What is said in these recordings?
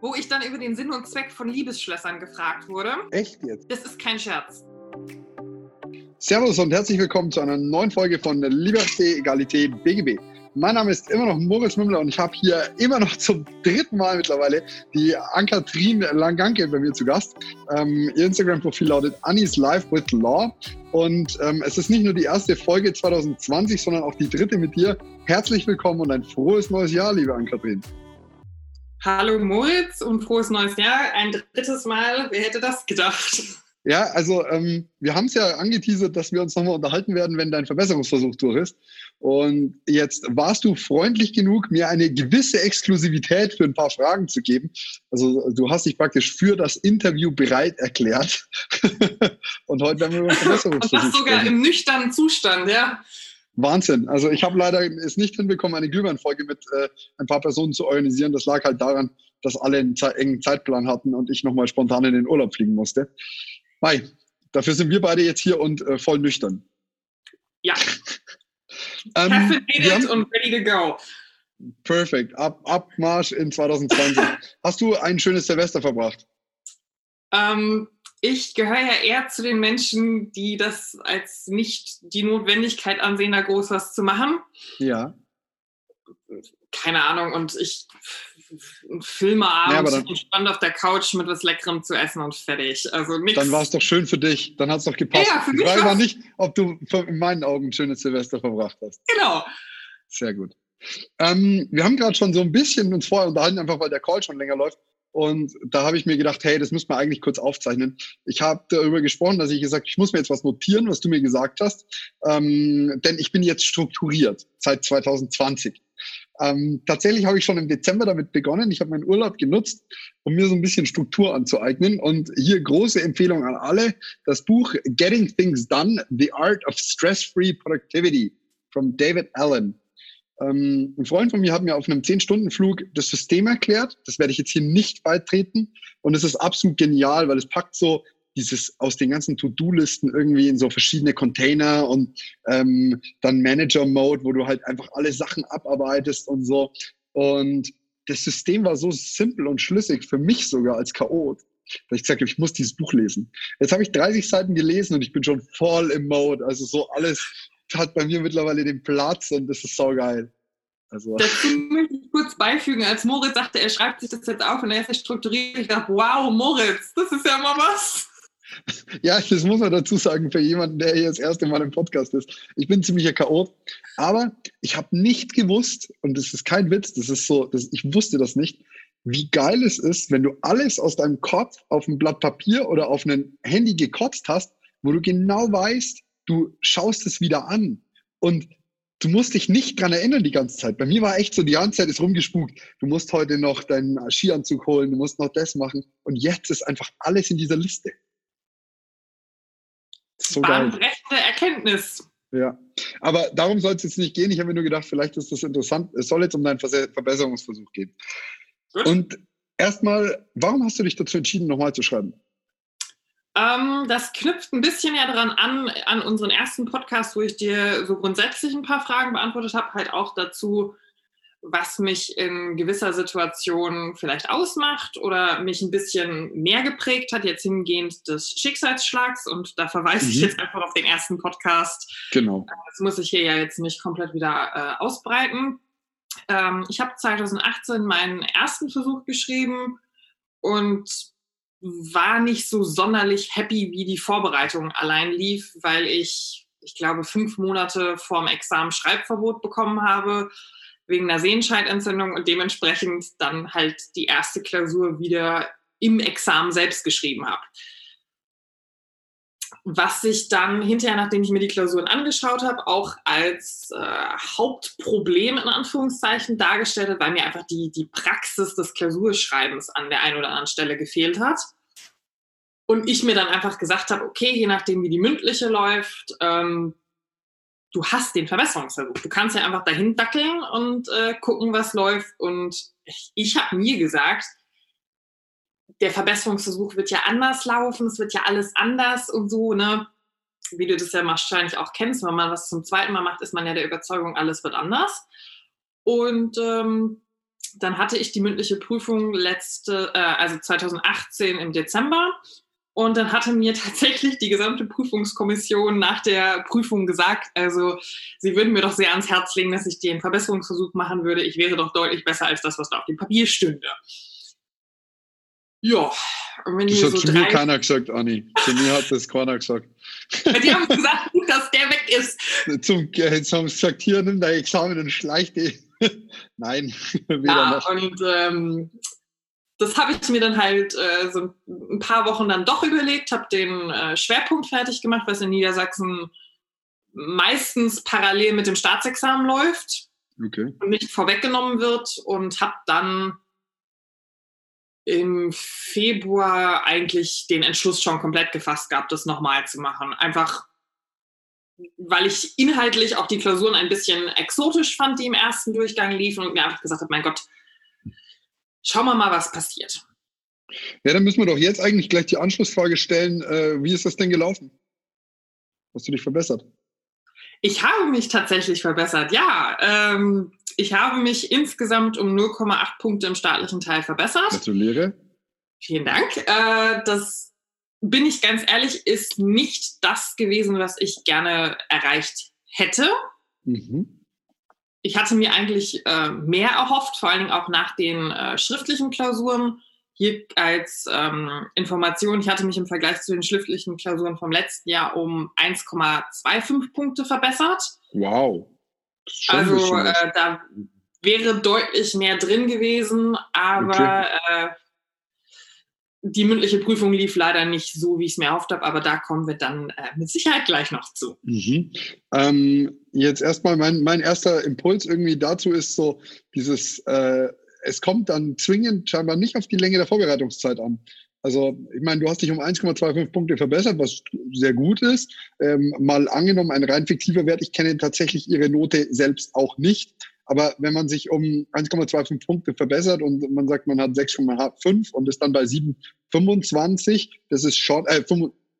wo ich dann über den Sinn und Zweck von Liebesschlössern gefragt wurde. Echt jetzt? Das ist kein Scherz. Servus und herzlich willkommen zu einer neuen Folge von Liberté, Egalité, BGB. Mein Name ist immer noch Moritz Mümmler und ich habe hier immer noch zum dritten Mal mittlerweile die Ann-Kathrin Langanke bei mir zu Gast. Ähm, ihr Instagram-Profil lautet Annie's Life with Law und ähm, es ist nicht nur die erste Folge 2020, sondern auch die dritte mit dir. Herzlich willkommen und ein frohes neues Jahr, liebe Ann-Kathrin. Hallo Moritz und frohes neues Jahr. Ein drittes Mal. Wer hätte das gedacht? Ja, also ähm, wir haben es ja angeteasert, dass wir uns nochmal unterhalten werden, wenn dein Verbesserungsversuch durch ist. Und jetzt warst du freundlich genug, mir eine gewisse Exklusivität für ein paar Fragen zu geben. Also du hast dich praktisch für das Interview bereit erklärt. Und heute werden wir über Verbesserungsversuch Und das sogar sprechen. im nüchternen Zustand, ja. Wahnsinn. Also ich habe leider es nicht hinbekommen, eine Glühweinfolge mit äh, ein paar Personen zu organisieren. Das lag halt daran, dass alle einen engen Zeitplan hatten und ich nochmal spontan in den Urlaub fliegen musste. Mai, dafür sind wir beide jetzt hier und äh, voll nüchtern. Ja. ähm, haben, und ready to go. Perfekt. Ab, Abmarsch in 2020. Hast du ein schönes Silvester verbracht? Ähm, ich gehöre ja eher zu den Menschen, die das als nicht die Notwendigkeit ansehen, da groß was zu machen. Ja. Keine Ahnung. Und ich ein Filmeabend ja, entspannt auf der Couch mit was Leckerem zu essen und fertig. Also nix. Dann war es doch schön für dich. Dann hat es doch gepasst. Ja, für mich ich weiß nicht, ob du in meinen Augen ein schönes Silvester verbracht hast. Genau. Sehr gut. Ähm, wir haben gerade schon so ein bisschen uns vorher unterhalten, einfach weil der Call schon länger läuft. Und da habe ich mir gedacht, hey, das müssen wir eigentlich kurz aufzeichnen. Ich habe darüber gesprochen, dass ich gesagt, ich muss mir jetzt was notieren, was du mir gesagt hast, ähm, denn ich bin jetzt strukturiert seit 2020. Ähm, tatsächlich habe ich schon im Dezember damit begonnen. Ich habe meinen Urlaub genutzt, um mir so ein bisschen Struktur anzueignen. Und hier große Empfehlung an alle: das Buch Getting Things Done: The Art of Stress-Free Productivity von David Allen. Ähm, ein Freund von mir hat mir auf einem 10-Stunden-Flug das System erklärt. Das werde ich jetzt hier nicht beitreten. Und es ist absolut genial, weil es packt so dieses aus den ganzen To-Do-Listen irgendwie in so verschiedene Container und ähm, dann Manager-Mode, wo du halt einfach alle Sachen abarbeitest und so. Und das System war so simpel und schlüssig für mich sogar als Chaot, dass ich gesagt habe, ich muss dieses Buch lesen. Jetzt habe ich 30 Seiten gelesen und ich bin schon voll im Mode. Also so alles hat bei mir mittlerweile den Platz und das ist saugeil. Also. Dazu möchte ich kurz beifügen, als Moritz sagte, er schreibt sich das jetzt auf und er ist strukturiert. Ich dachte, wow, Moritz, das ist ja mal was. Ja, das muss man dazu sagen für jemanden, der hier das erste Mal im Podcast ist. Ich bin ziemlicher K.O., aber ich habe nicht gewusst, und das ist kein Witz, das ist so, das, ich wusste das nicht, wie geil es ist, wenn du alles aus deinem Kopf auf ein Blatt Papier oder auf ein Handy gekotzt hast, wo du genau weißt, du schaust es wieder an und du musst dich nicht dran erinnern die ganze Zeit. Bei mir war echt so, die ganze Zeit ist rumgespukt. Du musst heute noch deinen Skianzug holen, du musst noch das machen und jetzt ist einfach alles in dieser Liste. So Bahnbrechende Erkenntnis. Ja, aber darum soll es jetzt nicht gehen. Ich habe mir nur gedacht, vielleicht ist das interessant. Es soll jetzt um deinen Verbesserungsversuch gehen. Gut. Und erstmal, warum hast du dich dazu entschieden, nochmal zu schreiben? Ähm, das knüpft ein bisschen ja daran an, an unseren ersten Podcast, wo ich dir so grundsätzlich ein paar Fragen beantwortet habe, halt auch dazu, was mich in gewisser Situation vielleicht ausmacht oder mich ein bisschen mehr geprägt hat, jetzt hingehend des Schicksalsschlags. Und da verweise mhm. ich jetzt einfach auf den ersten Podcast. Genau. Das muss ich hier ja jetzt nicht komplett wieder äh, ausbreiten. Ähm, ich habe 2018 meinen ersten Versuch geschrieben und war nicht so sonderlich happy, wie die Vorbereitung allein lief, weil ich, ich glaube, fünf Monate vorm Examen Schreibverbot bekommen habe wegen einer Sehenscheidentzündung und dementsprechend dann halt die erste Klausur wieder im Examen selbst geschrieben habe. Was sich dann hinterher, nachdem ich mir die Klausuren angeschaut habe, auch als äh, Hauptproblem in Anführungszeichen dargestellt hat, weil mir einfach die, die Praxis des Klausurschreibens an der einen oder anderen Stelle gefehlt hat. Und ich mir dann einfach gesagt habe, okay, je nachdem, wie die mündliche läuft, ähm, du hast den Verbesserungsversuch. Du kannst ja einfach dahin dackeln und äh, gucken, was läuft. Und ich, ich habe mir gesagt, der Verbesserungsversuch wird ja anders laufen, es wird ja alles anders und so, ne? Wie du das ja wahrscheinlich auch kennst, wenn man was zum zweiten Mal macht, ist man ja der Überzeugung, alles wird anders. Und ähm, dann hatte ich die mündliche Prüfung letzte, äh, also 2018 im Dezember. Und dann hatte mir tatsächlich die gesamte Prüfungskommission nach der Prüfung gesagt, also sie würden mir doch sehr ans Herz legen, dass ich den Verbesserungsversuch machen würde. Ich wäre doch deutlich besser als das, was da auf dem Papier stünde. Ja, und wenn das hat so zu mir keiner gesagt, Anni. Zu mir hat das keiner gesagt. Die haben gesagt, dass der weg ist. Zum, jetzt haben sie gesagt, hier, nimm dein Examen und schleich dich. Nein, weder ja, noch. Und ähm, das habe ich mir dann halt äh, so ein paar Wochen dann doch überlegt, habe den äh, Schwerpunkt fertig gemacht, was in Niedersachsen meistens parallel mit dem Staatsexamen läuft okay. und nicht vorweggenommen wird und habe dann im Februar eigentlich den Entschluss schon komplett gefasst gehabt, das nochmal zu machen. Einfach weil ich inhaltlich auch die Klausuren ein bisschen exotisch fand, die im ersten Durchgang liefen und mir einfach gesagt habe, mein Gott, schauen wir mal, was passiert. Ja, dann müssen wir doch jetzt eigentlich gleich die Anschlussfrage stellen. Äh, wie ist das denn gelaufen? Hast du dich verbessert? Ich habe mich tatsächlich verbessert, ja. Ähm, ich habe mich insgesamt um 0,8 Punkte im staatlichen Teil verbessert. Gratuliere. Vielen Dank. Äh, das bin ich ganz ehrlich, ist nicht das gewesen, was ich gerne erreicht hätte. Mhm. Ich hatte mir eigentlich äh, mehr erhofft, vor allen Dingen auch nach den äh, schriftlichen Klausuren. Hier als ähm, Information, ich hatte mich im Vergleich zu den schriftlichen Klausuren vom letzten Jahr um 1,25 Punkte verbessert. Wow. Also äh, da wäre deutlich mehr drin gewesen, aber okay. Äh, die mündliche Prüfung lief leider nicht so, wie ich es mir erhofft habe, aber da kommen wir dann äh, mit Sicherheit gleich noch zu. Mhm. Ähm, jetzt erstmal mein, mein erster Impuls irgendwie dazu ist so dieses, äh, es kommt dann zwingend scheinbar nicht auf die Länge der Vorbereitungszeit an. Also, ich meine, du hast dich um 1,25 Punkte verbessert, was sehr gut ist. Ähm, mal angenommen, ein rein fiktiver Wert. Ich kenne tatsächlich ihre Note selbst auch nicht. Aber wenn man sich um 1,25 Punkte verbessert und man sagt, man hat 6,5 und ist dann bei 7,25, das ist schon, äh,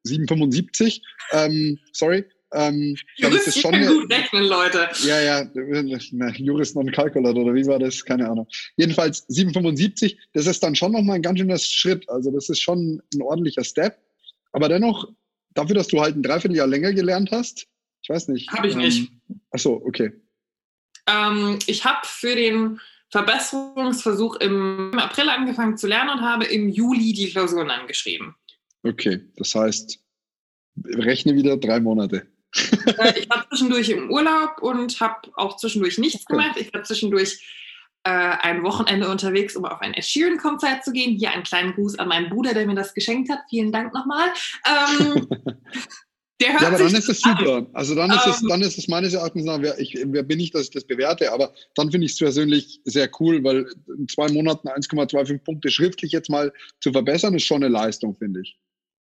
7,75, ähm, sorry, ähm, dann ist schon gut rechnen, Leute. Ja, ja, na, Juris non calculator oder wie war das? Keine Ahnung. Jedenfalls 7,75, das ist dann schon nochmal ein ganz schöner Schritt. Also das ist schon ein ordentlicher Step. Aber dennoch, dafür, dass du halt ein Dreivierteljahr länger gelernt hast, ich weiß nicht. Habe ich ähm, nicht. Ach so, okay. Ähm, ich habe für den Verbesserungsversuch im April angefangen zu lernen und habe im Juli die Klausuren angeschrieben. Okay, das heißt, rechne wieder drei Monate. Äh, ich war zwischendurch im Urlaub und habe auch zwischendurch nichts gemacht. Ich war zwischendurch äh, ein Wochenende unterwegs, um auf ein Ed Sheeran-Konzert zu gehen. Hier einen kleinen Gruß an meinen Bruder, der mir das geschenkt hat. Vielen Dank nochmal. Ähm, ja, aber dann ist es super. Also dann ist, es, ähm. dann ist es meines Erachtens nach, wer, ich, wer bin ich, dass ich das bewerte, aber dann finde ich es persönlich sehr cool, weil in zwei Monaten 1,25 Punkte schriftlich jetzt mal zu verbessern, ist schon eine Leistung, finde ich.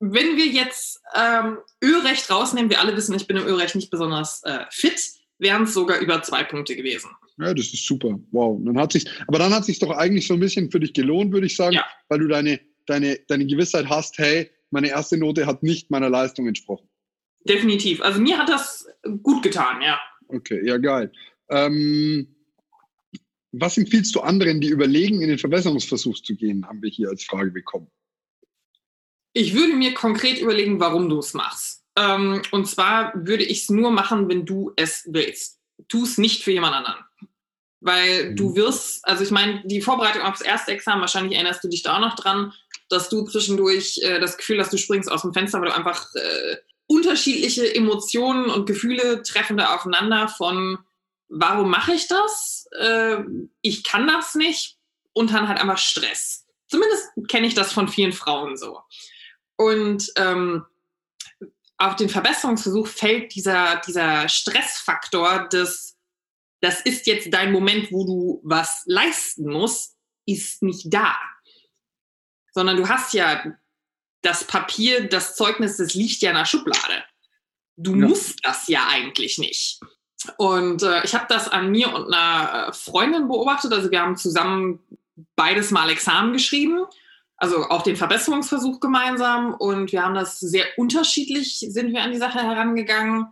Wenn wir jetzt ähm, Ölrecht rausnehmen, wir alle wissen, ich bin im Ölrecht nicht besonders äh, fit, wären es sogar über zwei Punkte gewesen. Ja, das ist super. Wow. Dann hat sich, aber dann hat sich doch eigentlich so ein bisschen für dich gelohnt, würde ich sagen, ja. weil du deine, deine, deine Gewissheit hast, hey, meine erste Note hat nicht meiner Leistung entsprochen. Definitiv. Also mir hat das gut getan, ja. Okay, ja, geil. Ähm, was empfiehlst du anderen, die überlegen, in den Verbesserungsversuch zu gehen, haben wir hier als Frage bekommen. Ich würde mir konkret überlegen, warum du es machst. Ähm, und zwar würde ich es nur machen, wenn du es willst. Tu es nicht für jemand anderen. Weil mhm. du wirst, also ich meine, die Vorbereitung aufs erste Examen, wahrscheinlich erinnerst du dich da auch noch dran, dass du zwischendurch äh, das Gefühl hast, du springst aus dem Fenster, weil du einfach äh, unterschiedliche Emotionen und Gefühle treffen da aufeinander von, warum mache ich das? Äh, ich kann das nicht und dann halt einfach Stress. Zumindest kenne ich das von vielen Frauen so. Und ähm, auf den Verbesserungsversuch fällt dieser, dieser Stressfaktor des, das ist jetzt dein Moment, wo du was leisten musst, ist nicht da. Sondern du hast ja das Papier, das Zeugnis, das liegt ja in der Schublade. Du ja. musst das ja eigentlich nicht. Und äh, ich habe das an mir und einer Freundin beobachtet. Also wir haben zusammen beides mal Examen geschrieben, also auch den Verbesserungsversuch gemeinsam. Und wir haben das sehr unterschiedlich, sind wir an die Sache herangegangen.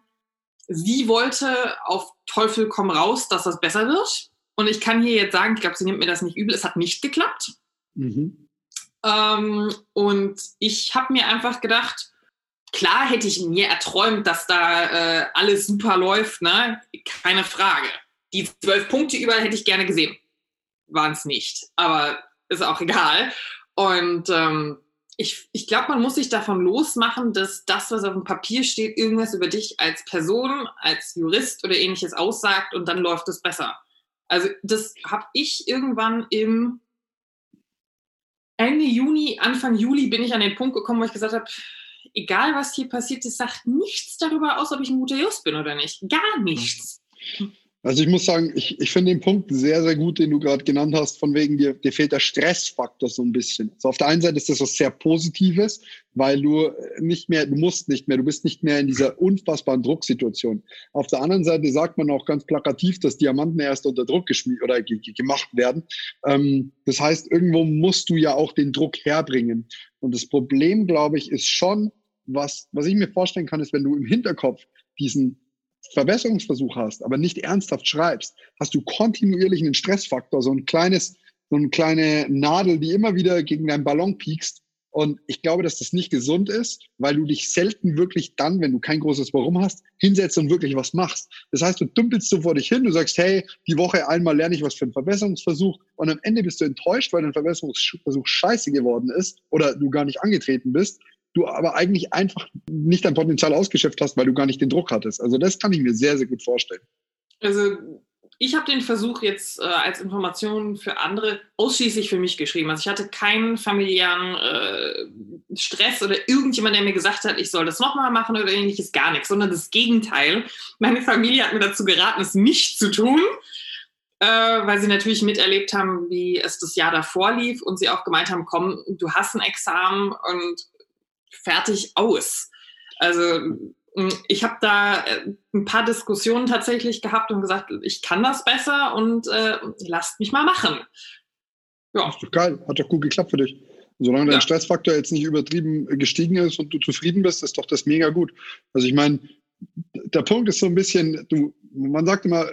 Sie wollte auf Teufel komm raus, dass das besser wird. Und ich kann hier jetzt sagen, ich glaube, sie nimmt mir das nicht übel, es hat nicht geklappt. Mhm. Ähm, und ich habe mir einfach gedacht, klar hätte ich mir erträumt, dass da äh, alles super läuft, ne? Keine Frage. Die zwölf Punkte überall hätte ich gerne gesehen. Waren es nicht. Aber ist auch egal. Und ähm, ich, ich glaube, man muss sich davon losmachen, dass das, was auf dem Papier steht, irgendwas über dich als Person, als Jurist oder ähnliches aussagt und dann läuft es besser. Also das habe ich irgendwann im Ende Juni, Anfang Juli bin ich an den Punkt gekommen, wo ich gesagt habe, egal was hier passiert, es sagt nichts darüber aus, ob ich ein guter Just bin oder nicht. Gar nichts. Also ich muss sagen, ich, ich finde den Punkt sehr, sehr gut, den du gerade genannt hast, von wegen dir, dir fehlt der Stressfaktor so ein bisschen. Also auf der einen Seite ist das was sehr Positives, weil du nicht mehr, du musst nicht mehr, du bist nicht mehr in dieser unfassbaren Drucksituation. Auf der anderen Seite sagt man auch ganz plakativ, dass Diamanten erst unter Druck geschmiert oder gemacht werden. Ähm, das heißt, irgendwo musst du ja auch den Druck herbringen. Und das Problem, glaube ich, ist schon, was, was ich mir vorstellen kann, ist, wenn du im Hinterkopf diesen Verbesserungsversuch hast, aber nicht ernsthaft schreibst, hast du kontinuierlich einen Stressfaktor, so ein kleines, so eine kleine Nadel, die immer wieder gegen deinen Ballon piekst. Und ich glaube, dass das nicht gesund ist, weil du dich selten wirklich dann, wenn du kein großes Warum hast, hinsetzt und wirklich was machst. Das heißt, du dümpelst so vor dich hin, du sagst, hey, die Woche einmal lerne ich was für einen Verbesserungsversuch und am Ende bist du enttäuscht, weil dein Verbesserungsversuch scheiße geworden ist oder du gar nicht angetreten bist du aber eigentlich einfach nicht dein Potenzial ausgeschöpft hast, weil du gar nicht den Druck hattest. Also das kann ich mir sehr, sehr gut vorstellen. Also ich habe den Versuch jetzt äh, als Information für andere ausschließlich für mich geschrieben. Also ich hatte keinen familiären äh, Stress oder irgendjemand, der mir gesagt hat, ich soll das nochmal machen oder ähnliches, gar nichts, sondern das Gegenteil. Meine Familie hat mir dazu geraten, es nicht zu tun. Äh, weil sie natürlich miterlebt haben, wie es das Jahr davor lief und sie auch gemeint haben, komm, du hast ein Examen und fertig aus. Also mm, ich habe da äh, ein paar Diskussionen tatsächlich gehabt und gesagt, ich kann das besser und äh, lasst mich mal machen. Ja. Das ist doch geil, hat doch gut geklappt für dich. Solange ja. dein Stressfaktor jetzt nicht übertrieben gestiegen ist und du zufrieden bist, ist doch das mega gut. Also ich meine, der Punkt ist so ein bisschen, du, man sagt immer,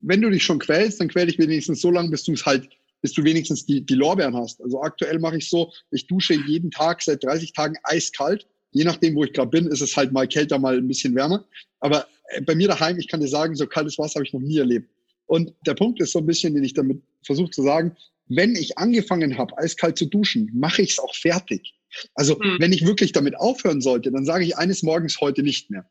wenn du dich schon quälst, dann quäl dich wenigstens so lange, bis du es halt bis du wenigstens die, die Lorbeeren hast. Also aktuell mache ich so, ich dusche jeden Tag seit 30 Tagen eiskalt. Je nachdem, wo ich gerade bin, ist es halt mal kälter, mal ein bisschen wärmer. Aber äh, bei mir daheim, ich kann dir sagen, so kaltes Wasser habe ich noch nie erlebt. Und der Punkt ist so ein bisschen, den ich damit versuche zu sagen, wenn ich angefangen habe, eiskalt zu duschen, mache ich es auch fertig. Also mhm. wenn ich wirklich damit aufhören sollte, dann sage ich eines Morgens heute nicht mehr.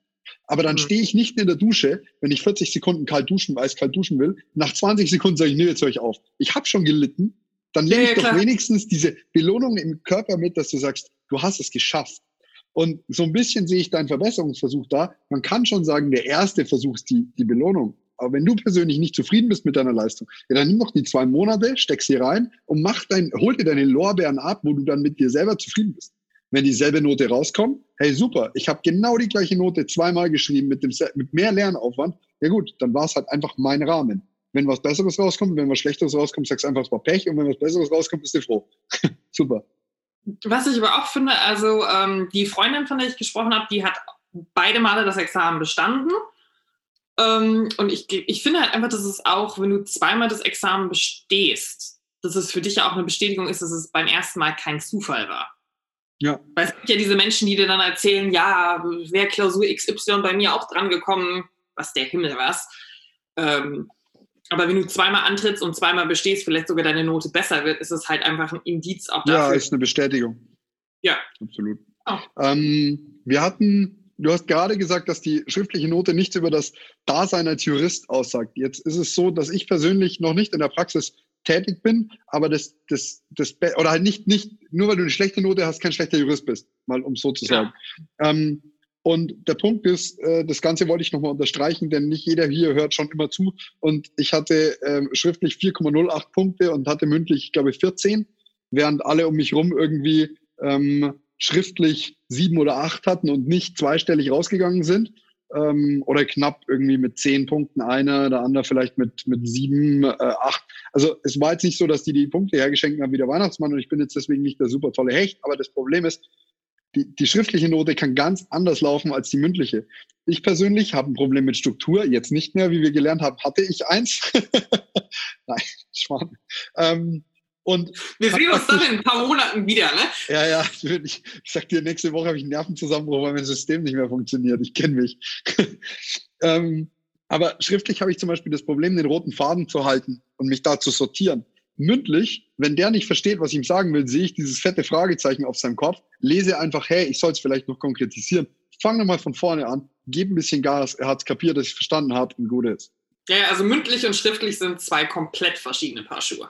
Aber dann mhm. stehe ich nicht in der Dusche, wenn ich 40 Sekunden kalt duschen, eiskalt duschen will. Nach 20 Sekunden sage ich, nee, jetzt höre ich auf. Ich habe schon gelitten. Dann nehme ja, ich ja, doch wenigstens diese Belohnung im Körper mit, dass du sagst, du hast es geschafft. Und so ein bisschen sehe ich deinen Verbesserungsversuch da. Man kann schon sagen, der erste Versuch ist die, die Belohnung. Aber wenn du persönlich nicht zufrieden bist mit deiner Leistung, ja, dann nimm noch die zwei Monate, steck sie rein und mach dein, hol dir deine Lorbeeren ab, wo du dann mit dir selber zufrieden bist wenn dieselbe Note rauskommt, hey super, ich habe genau die gleiche Note zweimal geschrieben mit, dem, mit mehr Lernaufwand, ja gut, dann war es halt einfach mein Rahmen. Wenn was Besseres rauskommt, wenn was Schlechteres rauskommt, sagst du einfach, es war Pech und wenn was Besseres rauskommt, bist du froh. super. Was ich aber auch finde, also ähm, die Freundin, von der ich gesprochen habe, die hat beide Male das Examen bestanden. Ähm, und ich, ich finde halt einfach, dass es auch, wenn du zweimal das Examen bestehst, dass es für dich ja auch eine Bestätigung ist, dass es beim ersten Mal kein Zufall war. Ja. Weil es gibt ja diese Menschen, die dir dann erzählen, ja, wäre Klausur XY bei mir auch dran gekommen, was der Himmel was. Ähm, aber wenn du zweimal antrittst und zweimal bestehst, vielleicht sogar deine Note besser wird, ist es halt einfach ein Indiz auch dafür. Ja, ist eine Bestätigung. Ja. Absolut. Oh. Ähm, wir hatten, du hast gerade gesagt, dass die schriftliche Note nichts über das Dasein als Jurist aussagt. Jetzt ist es so, dass ich persönlich noch nicht in der Praxis tätig bin, aber das, das, das, oder halt nicht, nicht, nur weil du eine schlechte Note hast, kein schlechter Jurist bist, mal um so zu sagen. Ja. Ähm, und der Punkt ist, äh, das Ganze wollte ich nochmal unterstreichen, denn nicht jeder hier hört schon immer zu. Und ich hatte äh, schriftlich 4,08 Punkte und hatte mündlich, glaube ich, 14, während alle um mich rum irgendwie ähm, schriftlich sieben oder acht hatten und nicht zweistellig rausgegangen sind ähm, oder knapp irgendwie mit zehn Punkten einer, der andere vielleicht mit, mit sieben, äh, acht. Also es war jetzt nicht so, dass die die Punkte hergeschenkt haben wie der Weihnachtsmann und ich bin jetzt deswegen nicht der super tolle Hecht, aber das Problem ist, die, die schriftliche Note kann ganz anders laufen als die mündliche. Ich persönlich habe ein Problem mit Struktur, jetzt nicht mehr, wie wir gelernt haben, hatte ich eins. Nein, Schwan. Ähm, und wir sehen uns dann in ein paar Monaten wieder, ne? Ja, ja, ich, ich sag dir, nächste Woche habe ich einen Nervenzusammenbruch, weil mein System nicht mehr funktioniert. Ich kenne mich. ähm, aber schriftlich habe ich zum Beispiel das Problem, den roten Faden zu halten und mich da zu sortieren. Mündlich, wenn der nicht versteht, was ich ihm sagen will, sehe ich dieses fette Fragezeichen auf seinem Kopf, lese einfach, hey, ich soll es vielleicht noch konkretisieren. Fang nochmal von vorne an, gebe ein bisschen Gas, er hat es kapiert, dass ich verstanden habe und gut ist. Ja, also mündlich und schriftlich sind zwei komplett verschiedene Paar Schuhe.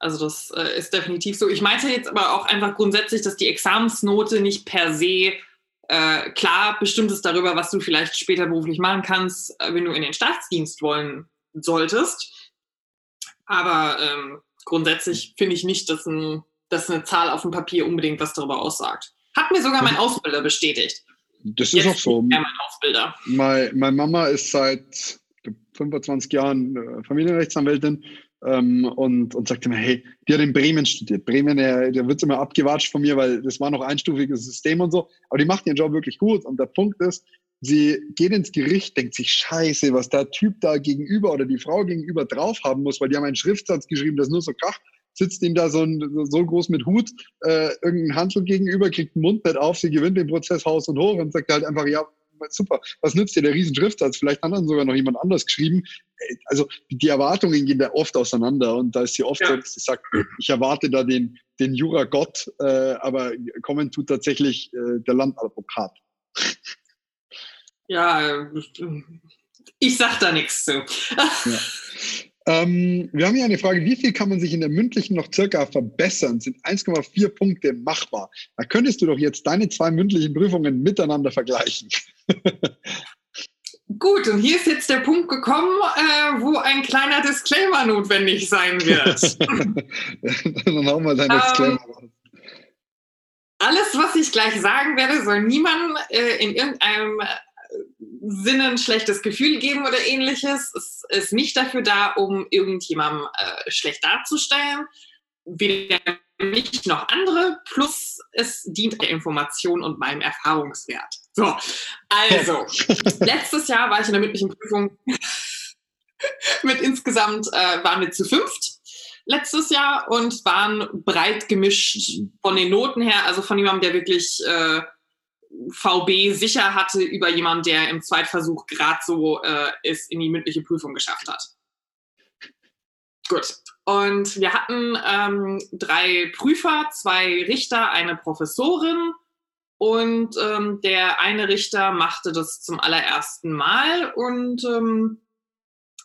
Also das äh, ist definitiv so. Ich meinte jetzt aber auch einfach grundsätzlich, dass die Examensnote nicht per se äh, klar bestimmt ist darüber, was du vielleicht später beruflich machen kannst, äh, wenn du in den Staatsdienst wollen solltest. Aber ähm, grundsätzlich finde ich nicht, dass, ein, dass eine Zahl auf dem Papier unbedingt was darüber aussagt. Hat mir sogar mein Ausbilder bestätigt. Das ist Jetzt auch so. Mein Ausbilder. Meine, meine Mama ist seit 25 Jahren äh, Familienrechtsanwältin ähm, und, und sagte mir, hey, die hat in Bremen studiert. Bremen, der, der wird immer abgewatscht von mir, weil das war noch einstufiges System und so. Aber die macht ihren Job wirklich gut. Und der Punkt ist, sie geht ins Gericht, denkt sich, scheiße, was der Typ da gegenüber oder die Frau gegenüber drauf haben muss, weil die haben einen Schriftsatz geschrieben, das nur so kracht sitzt ihm da so, ein, so groß mit Hut äh, irgendein Handel gegenüber, kriegt ein Mundbett auf, sie gewinnt den Prozess Haus und Hoch und sagt halt einfach, ja, super, was nützt dir der Riesenschriftsatz? Vielleicht hat dann sogar noch jemand anders geschrieben. Also die Erwartungen gehen da oft auseinander und da ist sie oft ja. dass sie sagt, ich erwarte da den, den Jura-Gott, äh, aber kommen tut tatsächlich äh, der Landadvokat. Ja, ich sag da nichts zu. ja. Ähm, wir haben hier eine Frage, wie viel kann man sich in der mündlichen noch circa verbessern? Sind 1,4 Punkte machbar? Da könntest du doch jetzt deine zwei mündlichen Prüfungen miteinander vergleichen. Gut, und hier ist jetzt der Punkt gekommen, äh, wo ein kleiner Disclaimer notwendig sein wird. Dann hau mal dein ähm, Disclaimer raus. Alles, was ich gleich sagen werde, soll niemandem äh, in irgendeinem Sinne ein schlechtes Gefühl geben oder ähnliches. Es ist nicht dafür da, um irgendjemandem äh, schlecht darzustellen. Weder mich noch andere. Plus es dient der Information und meinem Erfahrungswert. So, also, letztes Jahr war ich in der mündlichen Prüfung mit insgesamt, äh, waren wir zu fünft letztes Jahr und waren breit gemischt von den Noten her, also von jemandem, der wirklich äh, VB sicher hatte über jemanden, der im Zweitversuch gerade so äh, es in die mündliche Prüfung geschafft hat. Gut. Und wir hatten ähm, drei Prüfer, zwei Richter, eine Professorin. Und ähm, der eine Richter machte das zum allerersten Mal und ähm,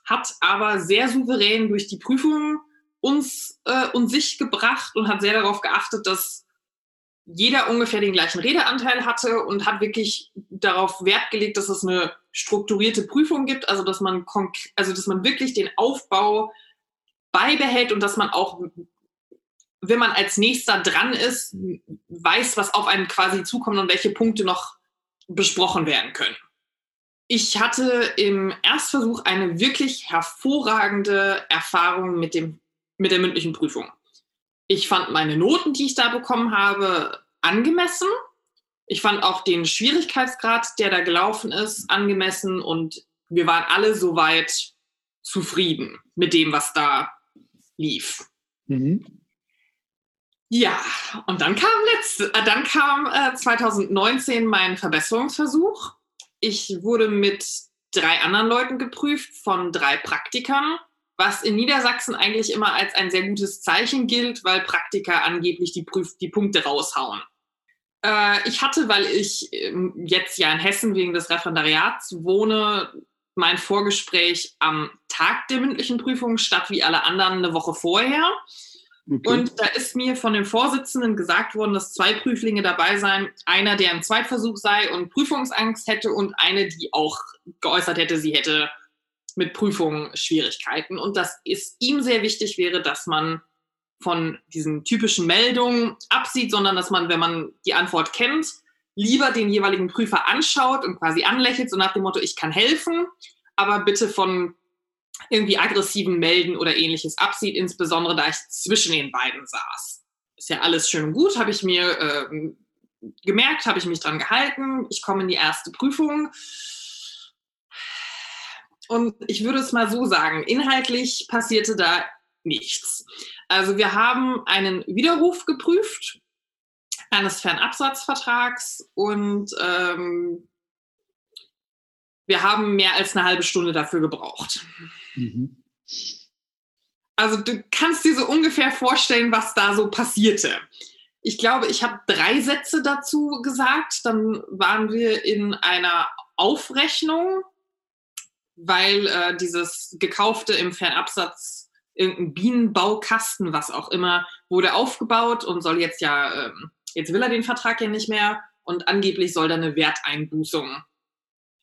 hat aber sehr souverän durch die Prüfung uns äh, und sich gebracht und hat sehr darauf geachtet, dass jeder ungefähr den gleichen Redeanteil hatte und hat wirklich darauf Wert gelegt, dass es eine strukturierte Prüfung gibt, also dass man, also dass man wirklich den Aufbau beibehält und dass man auch, wenn man als nächster dran ist, weiß, was auf einen quasi zukommt und welche Punkte noch besprochen werden können. Ich hatte im Erstversuch eine wirklich hervorragende Erfahrung mit, dem, mit der mündlichen Prüfung. Ich fand meine Noten, die ich da bekommen habe, angemessen. Ich fand auch den Schwierigkeitsgrad, der da gelaufen ist, angemessen und wir waren alle soweit zufrieden mit dem, was da lief. Mhm. Ja, und dann kam, letzte, äh, dann kam äh, 2019 mein Verbesserungsversuch. Ich wurde mit drei anderen Leuten geprüft von drei Praktikern was in Niedersachsen eigentlich immer als ein sehr gutes Zeichen gilt, weil Praktiker angeblich die, Prüf die Punkte raushauen. Äh, ich hatte, weil ich ähm, jetzt ja in Hessen wegen des Referendariats wohne, mein Vorgespräch am Tag der mündlichen Prüfung statt wie alle anderen eine Woche vorher. Okay. Und da ist mir von dem Vorsitzenden gesagt worden, dass zwei Prüflinge dabei seien. Einer, der im Zweitversuch sei und Prüfungsangst hätte und eine, die auch geäußert hätte, sie hätte mit Prüfungen Schwierigkeiten und dass es ihm sehr wichtig wäre, dass man von diesen typischen Meldungen absieht, sondern dass man, wenn man die Antwort kennt, lieber den jeweiligen Prüfer anschaut und quasi anlächelt, so nach dem Motto, ich kann helfen, aber bitte von irgendwie aggressiven Melden oder ähnliches absieht, insbesondere da ich zwischen den beiden saß. Ist ja alles schön und gut, habe ich mir äh, gemerkt, habe ich mich dran gehalten. Ich komme in die erste Prüfung. Und ich würde es mal so sagen, inhaltlich passierte da nichts. Also wir haben einen Widerruf geprüft eines Fernabsatzvertrags und ähm, wir haben mehr als eine halbe Stunde dafür gebraucht. Mhm. Also du kannst dir so ungefähr vorstellen, was da so passierte. Ich glaube, ich habe drei Sätze dazu gesagt. Dann waren wir in einer Aufrechnung, weil äh, dieses gekaufte im Fernabsatz irgendein Bienenbaukasten, was auch immer, wurde aufgebaut und soll jetzt ja, ähm, jetzt will er den Vertrag ja nicht mehr und angeblich soll da eine Werteinbußung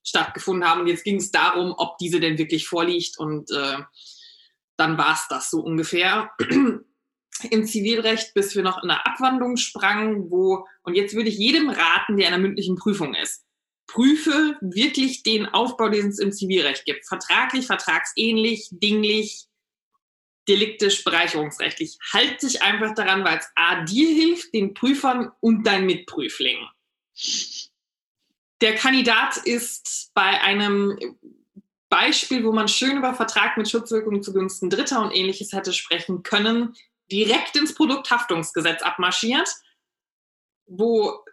stattgefunden haben. Und jetzt ging es darum, ob diese denn wirklich vorliegt und äh, dann war es das so ungefähr. Im Zivilrecht, bis wir noch in der Abwandlung sprangen, wo, und jetzt würde ich jedem raten, der in einer mündlichen Prüfung ist, prüfe wirklich den Aufbau, den es im Zivilrecht gibt. Vertraglich, vertragsähnlich, dinglich, deliktisch, bereicherungsrechtlich. Halt dich einfach daran, weil es A dir hilft, den Prüfern und deinen Mitprüflingen. Der Kandidat ist bei einem Beispiel, wo man schön über Vertrag mit Schutzwirkung zugunsten Dritter und ähnliches hätte sprechen können, direkt ins Produkthaftungsgesetz abmarschiert, wo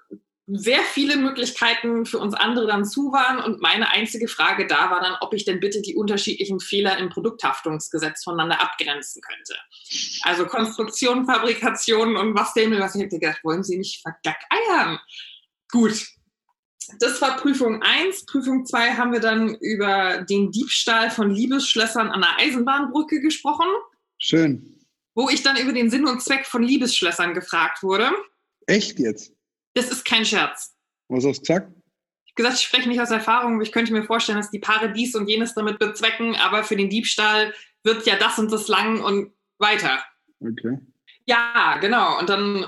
sehr viele Möglichkeiten für uns andere dann zu waren und meine einzige Frage da war dann, ob ich denn bitte die unterschiedlichen Fehler im Produkthaftungsgesetz voneinander abgrenzen könnte. Also Konstruktion, Fabrikation und was dem, was ich hätte gedacht, wollen Sie nicht vergackeiern? Gut, das war Prüfung 1. Prüfung 2 haben wir dann über den Diebstahl von Liebesschlössern an der Eisenbahnbrücke gesprochen. Schön. Wo ich dann über den Sinn und Zweck von Liebesschlössern gefragt wurde. Echt jetzt? Das ist kein Scherz. Was hast du gesagt? Ich habe gesagt, ich spreche nicht aus Erfahrung, aber ich könnte mir vorstellen, dass die Paare dies und jenes damit bezwecken, aber für den Diebstahl wird ja das und das lang und weiter. Okay. Ja, genau. Und dann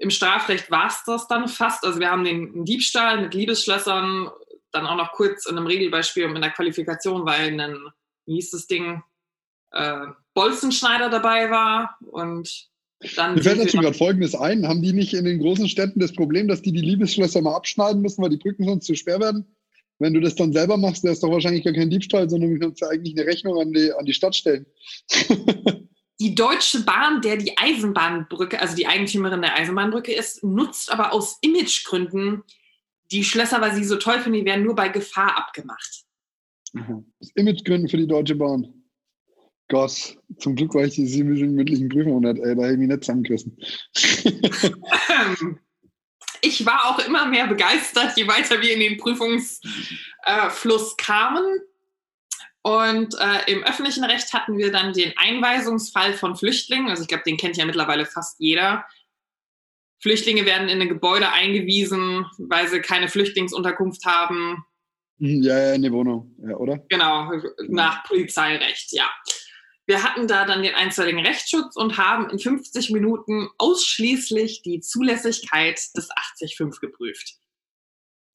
im Strafrecht war es das dann fast. Also wir haben den Diebstahl mit Liebesschlössern, dann auch noch kurz in einem Regelbeispiel und in der Qualifikation, weil ein, wie hieß das Ding, äh, Bolzenschneider dabei war und dann Mir fällt dazu gerade Folgendes ein. Haben die nicht in den großen Städten das Problem, dass die die Liebesschlösser mal abschneiden müssen, weil die Brücken sonst zu schwer werden? Wenn du das dann selber machst, wäre es doch wahrscheinlich gar kein Diebstahl, sondern du kannst ja eigentlich eine Rechnung an die, an die Stadt stellen. die Deutsche Bahn, der die Eisenbahnbrücke, also die Eigentümerin der Eisenbahnbrücke ist, nutzt aber aus Imagegründen die Schlösser, weil sie so toll finden, die werden nur bei Gefahr abgemacht. Aus Imagegründen für die Deutsche Bahn. Gott, zum Glück war ich die sieben mündlichen Prüfungen nicht, ey, da habe ich mich nicht zusammengerissen. ich war auch immer mehr begeistert, je weiter wir in den Prüfungsfluss kamen. Und äh, im öffentlichen Recht hatten wir dann den Einweisungsfall von Flüchtlingen. Also ich glaube, den kennt ja mittlerweile fast jeder. Flüchtlinge werden in ein Gebäude eingewiesen, weil sie keine Flüchtlingsunterkunft haben. Hm, ja, ja, in die Wohnung, ja, oder? Genau, nach Polizeirecht, ja. Wir hatten da dann den einstweiligen Rechtsschutz und haben in 50 Minuten ausschließlich die Zulässigkeit des 80.5 geprüft.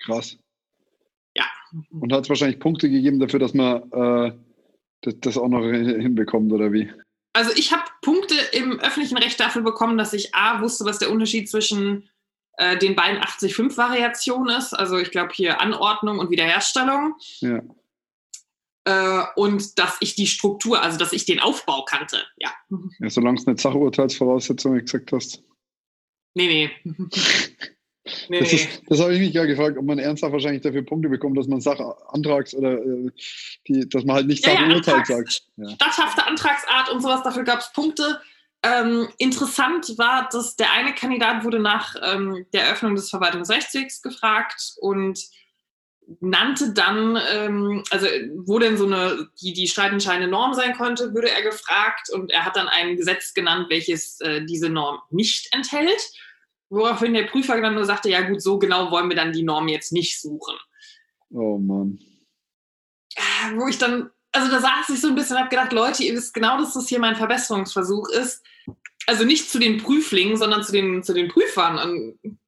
Krass. Ja. Und hat es wahrscheinlich Punkte gegeben dafür, dass man äh, das, das, auch noch hinbekommt, oder wie? Also ich habe Punkte im öffentlichen Recht dafür bekommen, dass ich A wusste, was der Unterschied zwischen äh, den beiden 80-5-Variationen ist. Also ich glaube hier Anordnung und Wiederherstellung. Ja. Äh, und dass ich die Struktur, also dass ich den Aufbau kannte, ja. Ja, solange es eine Sachurteilsvoraussetzung gesagt hast. Nee, nee. Nee, das, ist, das habe ich mich ja gefragt, ob man ernsthaft wahrscheinlich dafür Punkte bekommt, dass man Sachantrags oder äh, die, dass man halt nicht Sachurteil ja, sagt. Ja. Statthafte Antragsart und sowas, dafür gab es Punkte. Ähm, interessant war, dass der eine Kandidat wurde nach ähm, der Eröffnung des Verwaltungsrechtswegs gefragt und nannte dann, ähm, also wo denn so eine, die, die streitentscheidende Norm sein konnte, würde er gefragt und er hat dann ein Gesetz genannt, welches äh, diese Norm nicht enthält. Woraufhin der Prüfer dann nur sagte, ja gut, so genau wollen wir dann die Norm jetzt nicht suchen. Oh Mann. Wo ich dann, also da saß ich so ein bisschen und habe gedacht, Leute, ihr wisst genau, dass das hier mein Verbesserungsversuch ist. Also nicht zu den Prüflingen, sondern zu den, zu den Prüfern. Und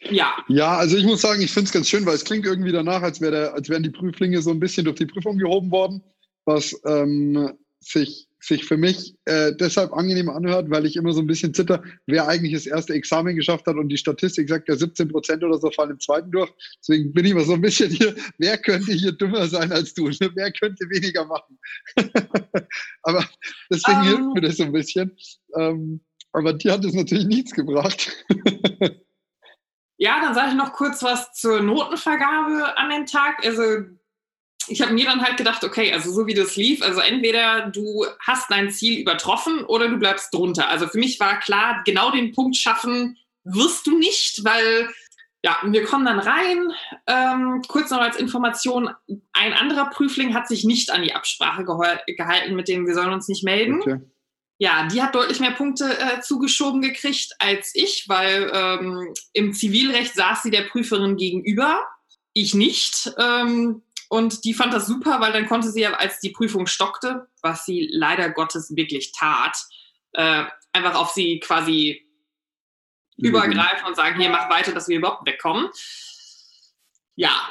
ja. Ja, also ich muss sagen, ich finde es ganz schön, weil es klingt irgendwie danach, als, wär der, als wären die Prüflinge so ein bisschen durch die Prüfung gehoben worden, was ähm, sich sich für mich äh, deshalb angenehm anhört, weil ich immer so ein bisschen zitter, wer eigentlich das erste Examen geschafft hat und die Statistik sagt ja 17 Prozent oder so fallen im zweiten durch. Deswegen bin ich immer so ein bisschen hier, wer könnte hier dümmer sein als du? Wer könnte weniger machen? aber deswegen um, hilft ähm. mir das so ein bisschen. Ähm, aber dir hat es natürlich nichts gebracht. ja, dann sage ich noch kurz was zur Notenvergabe an dem Tag. Also ich habe mir dann halt gedacht, okay, also so wie das lief, also entweder du hast dein Ziel übertroffen oder du bleibst drunter. Also für mich war klar, genau den Punkt schaffen wirst du nicht, weil ja, wir kommen dann rein. Ähm, kurz noch als Information, ein anderer Prüfling hat sich nicht an die Absprache gehalten, mit dem wir sollen uns nicht melden. Okay. Ja, die hat deutlich mehr Punkte äh, zugeschoben gekriegt als ich, weil ähm, im Zivilrecht saß sie der Prüferin gegenüber, ich nicht. Ähm, und die fand das super, weil dann konnte sie ja, als die Prüfung stockte, was sie leider Gottes wirklich tat, äh, einfach auf sie quasi mhm. übergreifen und sagen, hier, mach weiter, dass wir überhaupt wegkommen. Ja.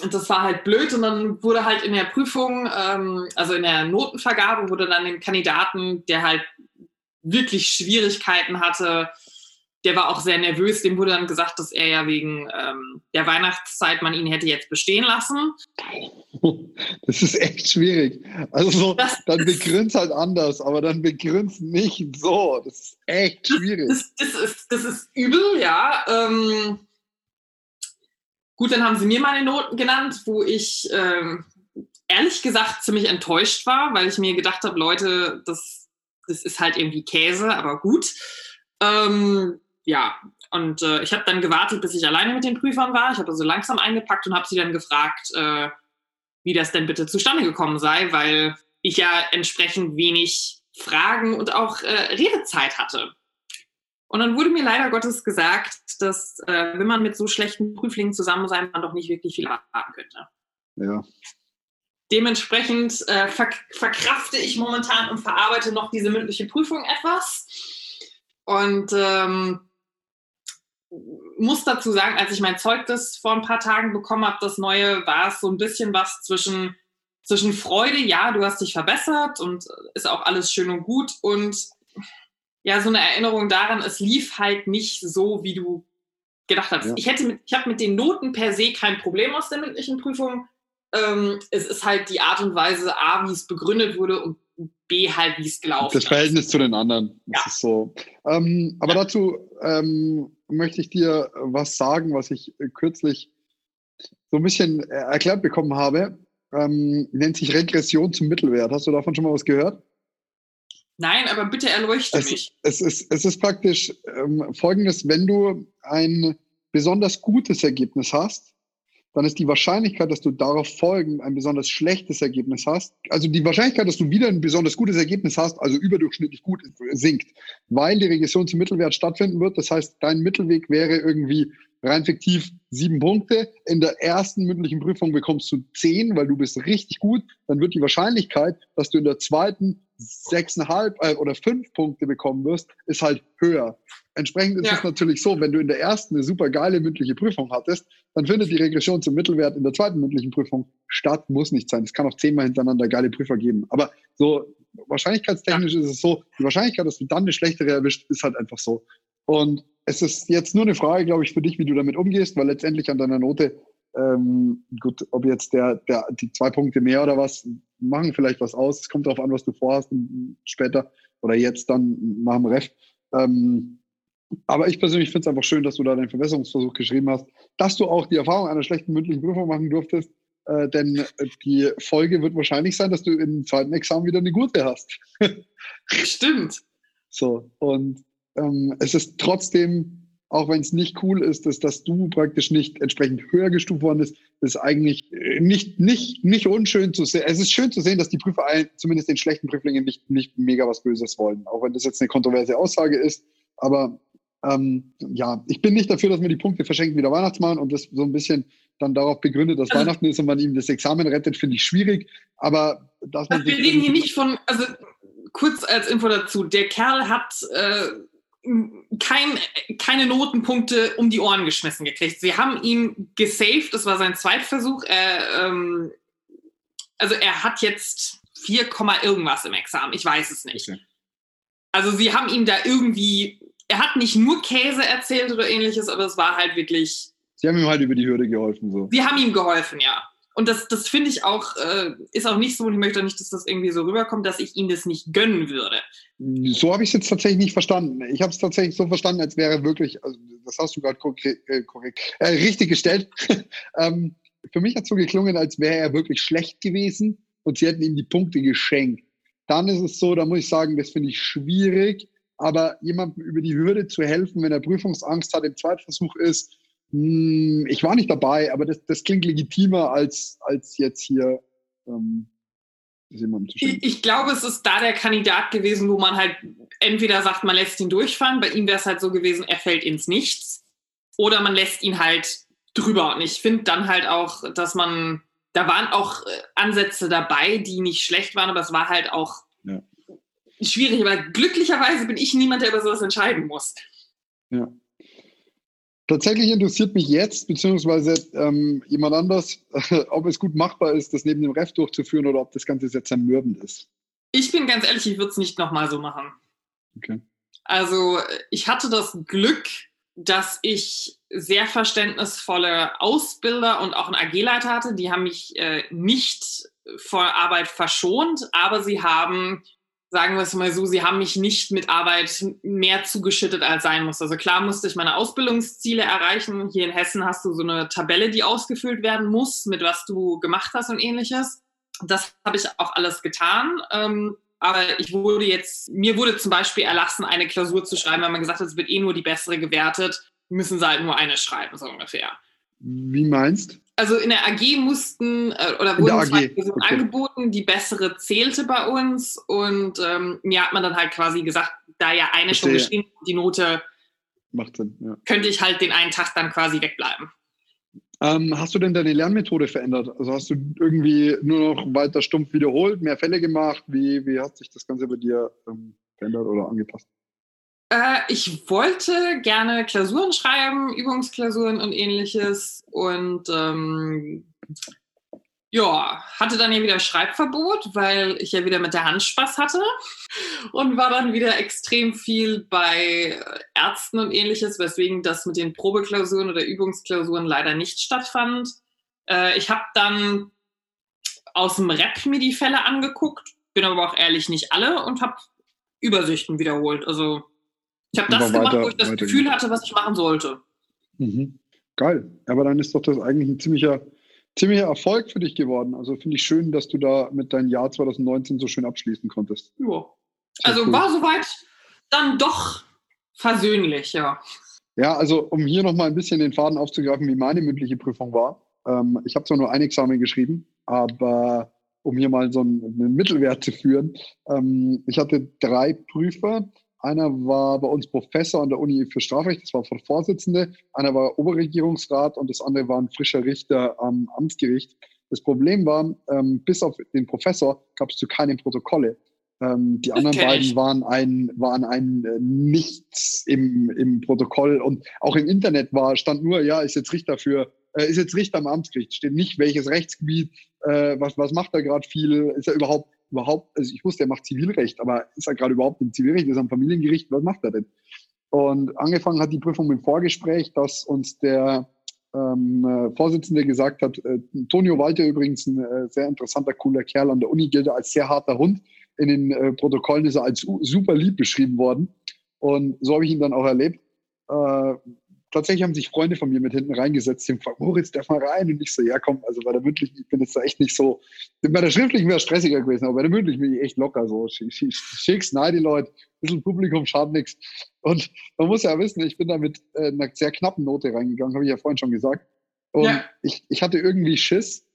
Und das war halt blöd und dann wurde halt in der Prüfung, ähm, also in der Notenvergabe, wurde dann dem Kandidaten, der halt wirklich Schwierigkeiten hatte, der war auch sehr nervös. Dem wurde dann gesagt, dass er ja wegen ähm, der Weihnachtszeit man ihn hätte jetzt bestehen lassen. Das ist echt schwierig. Also so, das, dann begrünzt halt anders, aber dann begrünzt nicht so. Das ist echt schwierig. Das, das, ist, das ist übel, ja. Ähm, gut, dann haben sie mir meine Noten genannt, wo ich ähm, ehrlich gesagt ziemlich enttäuscht war, weil ich mir gedacht habe, Leute, das, das ist halt irgendwie Käse, aber gut. Ähm, ja, und äh, ich habe dann gewartet, bis ich alleine mit den Prüfern war. Ich habe also langsam eingepackt und habe sie dann gefragt, äh, wie das denn bitte zustande gekommen sei, weil ich ja entsprechend wenig Fragen und auch äh, Redezeit hatte. Und dann wurde mir leider Gottes gesagt, dass äh, wenn man mit so schlechten Prüflingen zusammen sein, man doch nicht wirklich viel erwarten könnte. Ja. Dementsprechend äh, ver verkrafte ich momentan und verarbeite noch diese mündliche Prüfung etwas. Und ähm, muss dazu sagen, als ich mein Zeugnis vor ein paar Tagen bekommen habe, das neue, war es so ein bisschen was zwischen, zwischen Freude, ja, du hast dich verbessert und ist auch alles schön und gut und ja, so eine Erinnerung daran, es lief halt nicht so, wie du gedacht hast. Ja. Ich hätte mit, ich habe mit den Noten per se kein Problem aus der mündlichen Prüfung. Ähm, es ist halt die Art und Weise, A, wie es begründet wurde und B, halt, wie es gelaufen ist. Das Verhältnis zu den anderen. Ja. ist so. Ähm, aber ja. dazu ähm, möchte ich dir was sagen, was ich kürzlich so ein bisschen äh, erklärt bekommen habe. Ähm, nennt sich Regression zum Mittelwert. Hast du davon schon mal was gehört? Nein, aber bitte erleuchte es, mich. Es ist, es ist praktisch ähm, folgendes, wenn du ein besonders gutes Ergebnis hast, dann ist die Wahrscheinlichkeit, dass du darauf folgend ein besonders schlechtes Ergebnis hast, also die Wahrscheinlichkeit, dass du wieder ein besonders gutes Ergebnis hast, also überdurchschnittlich gut, sinkt, weil die Regression zum Mittelwert stattfinden wird. Das heißt, dein Mittelweg wäre irgendwie rein fiktiv sieben Punkte. In der ersten mündlichen Prüfung bekommst du zehn, weil du bist richtig gut. Dann wird die Wahrscheinlichkeit, dass du in der zweiten sechseinhalb äh, oder fünf Punkte bekommen wirst, ist halt höher. Entsprechend ist ja. es natürlich so, wenn du in der ersten eine super geile mündliche Prüfung hattest, dann findet die Regression zum Mittelwert in der zweiten mündlichen Prüfung statt, muss nicht sein. Es kann auch zehnmal hintereinander geile Prüfer geben. Aber so wahrscheinlichkeitstechnisch ja. ist es so, die Wahrscheinlichkeit, dass du dann eine schlechtere erwischt, ist halt einfach so. Und es ist jetzt nur eine Frage, glaube ich, für dich, wie du damit umgehst, weil letztendlich an deiner Note, ähm, gut, ob jetzt der, der, die zwei Punkte mehr oder was, machen vielleicht was aus. Es kommt darauf an, was du vorhast später oder jetzt dann nach dem Ref. Ähm, aber ich persönlich finde es einfach schön, dass du da deinen Verbesserungsversuch geschrieben hast, dass du auch die Erfahrung einer schlechten mündlichen Prüfung machen durftest, äh, denn die Folge wird wahrscheinlich sein, dass du im zweiten Examen wieder eine gute hast. Stimmt. So, und ähm, es ist trotzdem, auch wenn es nicht cool ist, dass, dass du praktisch nicht entsprechend höher gestuft worden bist, ist eigentlich nicht, nicht, nicht unschön zu sehen. Es ist schön zu sehen, dass die Prüfer zumindest den schlechten Prüflingen nicht, nicht mega was Böses wollen. Auch wenn das jetzt eine kontroverse Aussage ist. Aber ähm, ja, ich bin nicht dafür, dass man die Punkte verschenkt wie der Weihnachtsmann und das so ein bisschen dann darauf begründet, dass also, Weihnachten ist und man ihm das Examen rettet, finde ich schwierig. Aber dass man. Also wir reden hier nicht von, also kurz als Info dazu, der Kerl hat äh, kein, keine Notenpunkte um die Ohren geschmissen gekriegt. Sie haben ihn gesaved, das war sein Zweitversuch. Er, ähm, also er hat jetzt 4, irgendwas im Examen. Ich weiß es nicht. Okay. Also sie haben ihm da irgendwie, er hat nicht nur Käse erzählt oder ähnliches, aber es war halt wirklich. Sie haben ihm halt über die Hürde geholfen. So. Sie haben ihm geholfen, ja. Und das, das finde ich auch, äh, ist auch nicht so, und ich möchte nicht, dass das irgendwie so rüberkommt, dass ich ihm das nicht gönnen würde. So habe ich es jetzt tatsächlich nicht verstanden. Ich habe es tatsächlich so verstanden, als wäre wirklich, also das hast du gerade äh, korrekt äh, richtig gestellt. ähm, für mich hat es so geklungen, als wäre er wirklich schlecht gewesen und sie hätten ihm die Punkte geschenkt. Dann ist es so, da muss ich sagen, das finde ich schwierig, aber jemandem über die Hürde zu helfen, wenn er Prüfungsangst hat, im Zweitversuch ist, hm, ich war nicht dabei, aber das, das klingt legitimer als, als jetzt hier ähm. Ich, ich glaube, es ist da der Kandidat gewesen, wo man halt entweder sagt, man lässt ihn durchfahren, bei ihm wäre es halt so gewesen, er fällt ins Nichts, oder man lässt ihn halt drüber. Und ich finde dann halt auch, dass man, da waren auch äh, Ansätze dabei, die nicht schlecht waren, aber es war halt auch ja. schwierig. Aber glücklicherweise bin ich niemand, der über sowas entscheiden muss. Ja. Tatsächlich interessiert mich jetzt, beziehungsweise ähm, jemand anders, ob es gut machbar ist, das neben dem Ref durchzuführen oder ob das Ganze jetzt zermürbend ist. Ich bin ganz ehrlich, ich würde es nicht nochmal so machen. Okay. Also ich hatte das Glück, dass ich sehr verständnisvolle Ausbilder und auch einen AG-Leiter hatte. Die haben mich äh, nicht vor Arbeit verschont, aber sie haben sagen wir es mal so, sie haben mich nicht mit Arbeit mehr zugeschüttet, als sein muss. Also klar musste ich meine Ausbildungsziele erreichen. Hier in Hessen hast du so eine Tabelle, die ausgefüllt werden muss, mit was du gemacht hast und ähnliches. Das habe ich auch alles getan. Ähm, aber ich wurde jetzt, mir wurde zum Beispiel erlassen, eine Klausur zu schreiben, weil man gesagt hat, es wird eh nur die bessere gewertet, müssen sie halt nur eine schreiben, so ungefähr. Wie meinst? Also in der AG mussten äh, oder wurden zwei Personen okay. angeboten, die bessere zählte bei uns und ähm, mir hat man dann halt quasi gesagt, da ja eine schon geschrieben die Note Macht Sinn, ja. könnte ich halt den einen Tag dann quasi wegbleiben. Ähm, hast du denn deine Lernmethode verändert? Also hast du irgendwie nur noch weiter stumpf wiederholt, mehr Fälle gemacht? Wie, wie hat sich das Ganze bei dir ähm, verändert oder angepasst? Äh, ich wollte gerne Klausuren schreiben, Übungsklausuren und ähnliches. Und ähm, ja, hatte dann ja wieder Schreibverbot, weil ich ja wieder mit der Hand Spaß hatte und war dann wieder extrem viel bei Ärzten und ähnliches, weswegen das mit den Probeklausuren oder Übungsklausuren leider nicht stattfand. Äh, ich habe dann aus dem Rep mir die Fälle angeguckt, bin aber auch ehrlich nicht alle und habe Übersichten wiederholt. Also ich habe das gemacht, weiter, wo ich das Gefühl hatte, was ich machen sollte. Mhm. Geil. Aber dann ist doch das eigentlich ein ziemlicher, ziemlicher Erfolg für dich geworden. Also finde ich schön, dass du da mit deinem Jahr 2019 so schön abschließen konntest. Ja. Also cool. war soweit dann doch versöhnlich, ja. Ja, also um hier nochmal ein bisschen den Faden aufzugreifen, wie meine mündliche Prüfung war. Ähm, ich habe zwar nur ein Examen geschrieben, aber um hier mal so einen, einen Mittelwert zu führen, ähm, ich hatte drei Prüfer einer war bei uns Professor an der Uni für Strafrecht, das war der Vorsitzende. Einer war Oberregierungsrat und das andere war ein frischer Richter am Amtsgericht. Das Problem war, ähm, bis auf den Professor gab es zu keinen Protokolle. Ähm, die anderen beiden waren ein, waren ein äh, Nichts im, im Protokoll und auch im Internet war, stand nur, ja, ist jetzt Richter für, äh, ist jetzt Richter am Amtsgericht, steht nicht welches Rechtsgebiet, äh, was, was macht er gerade viel, ist er überhaupt überhaupt, also ich wusste, er macht Zivilrecht, aber ist er gerade überhaupt im Zivilrecht, ist er am Familiengericht, was macht er denn? Und angefangen hat die Prüfung mit dem Vorgespräch, dass uns der ähm, äh, Vorsitzende gesagt hat, äh, Tonio Walter übrigens ein äh, sehr interessanter, cooler Kerl an der Uni, gilt als sehr harter Hund. In den äh, Protokollen ist er als super lieb beschrieben worden. Und so habe ich ihn dann auch erlebt. Tatsächlich haben sich Freunde von mir mit hinten reingesetzt, die haben gefragt, Moritz, darf mal rein? Und ich so, ja komm, also bei der mündlichen, ich bin jetzt da echt nicht so, bei der schriftlichen wäre es stressiger gewesen, aber bei der mündlichen bin ich echt locker so. Schick's, nein, die Leute, ein bisschen Publikum schadet nichts. Und man muss ja wissen, ich bin da mit äh, einer sehr knappen Note reingegangen, habe ich ja vorhin schon gesagt. Und ja. ich, ich hatte irgendwie Schiss,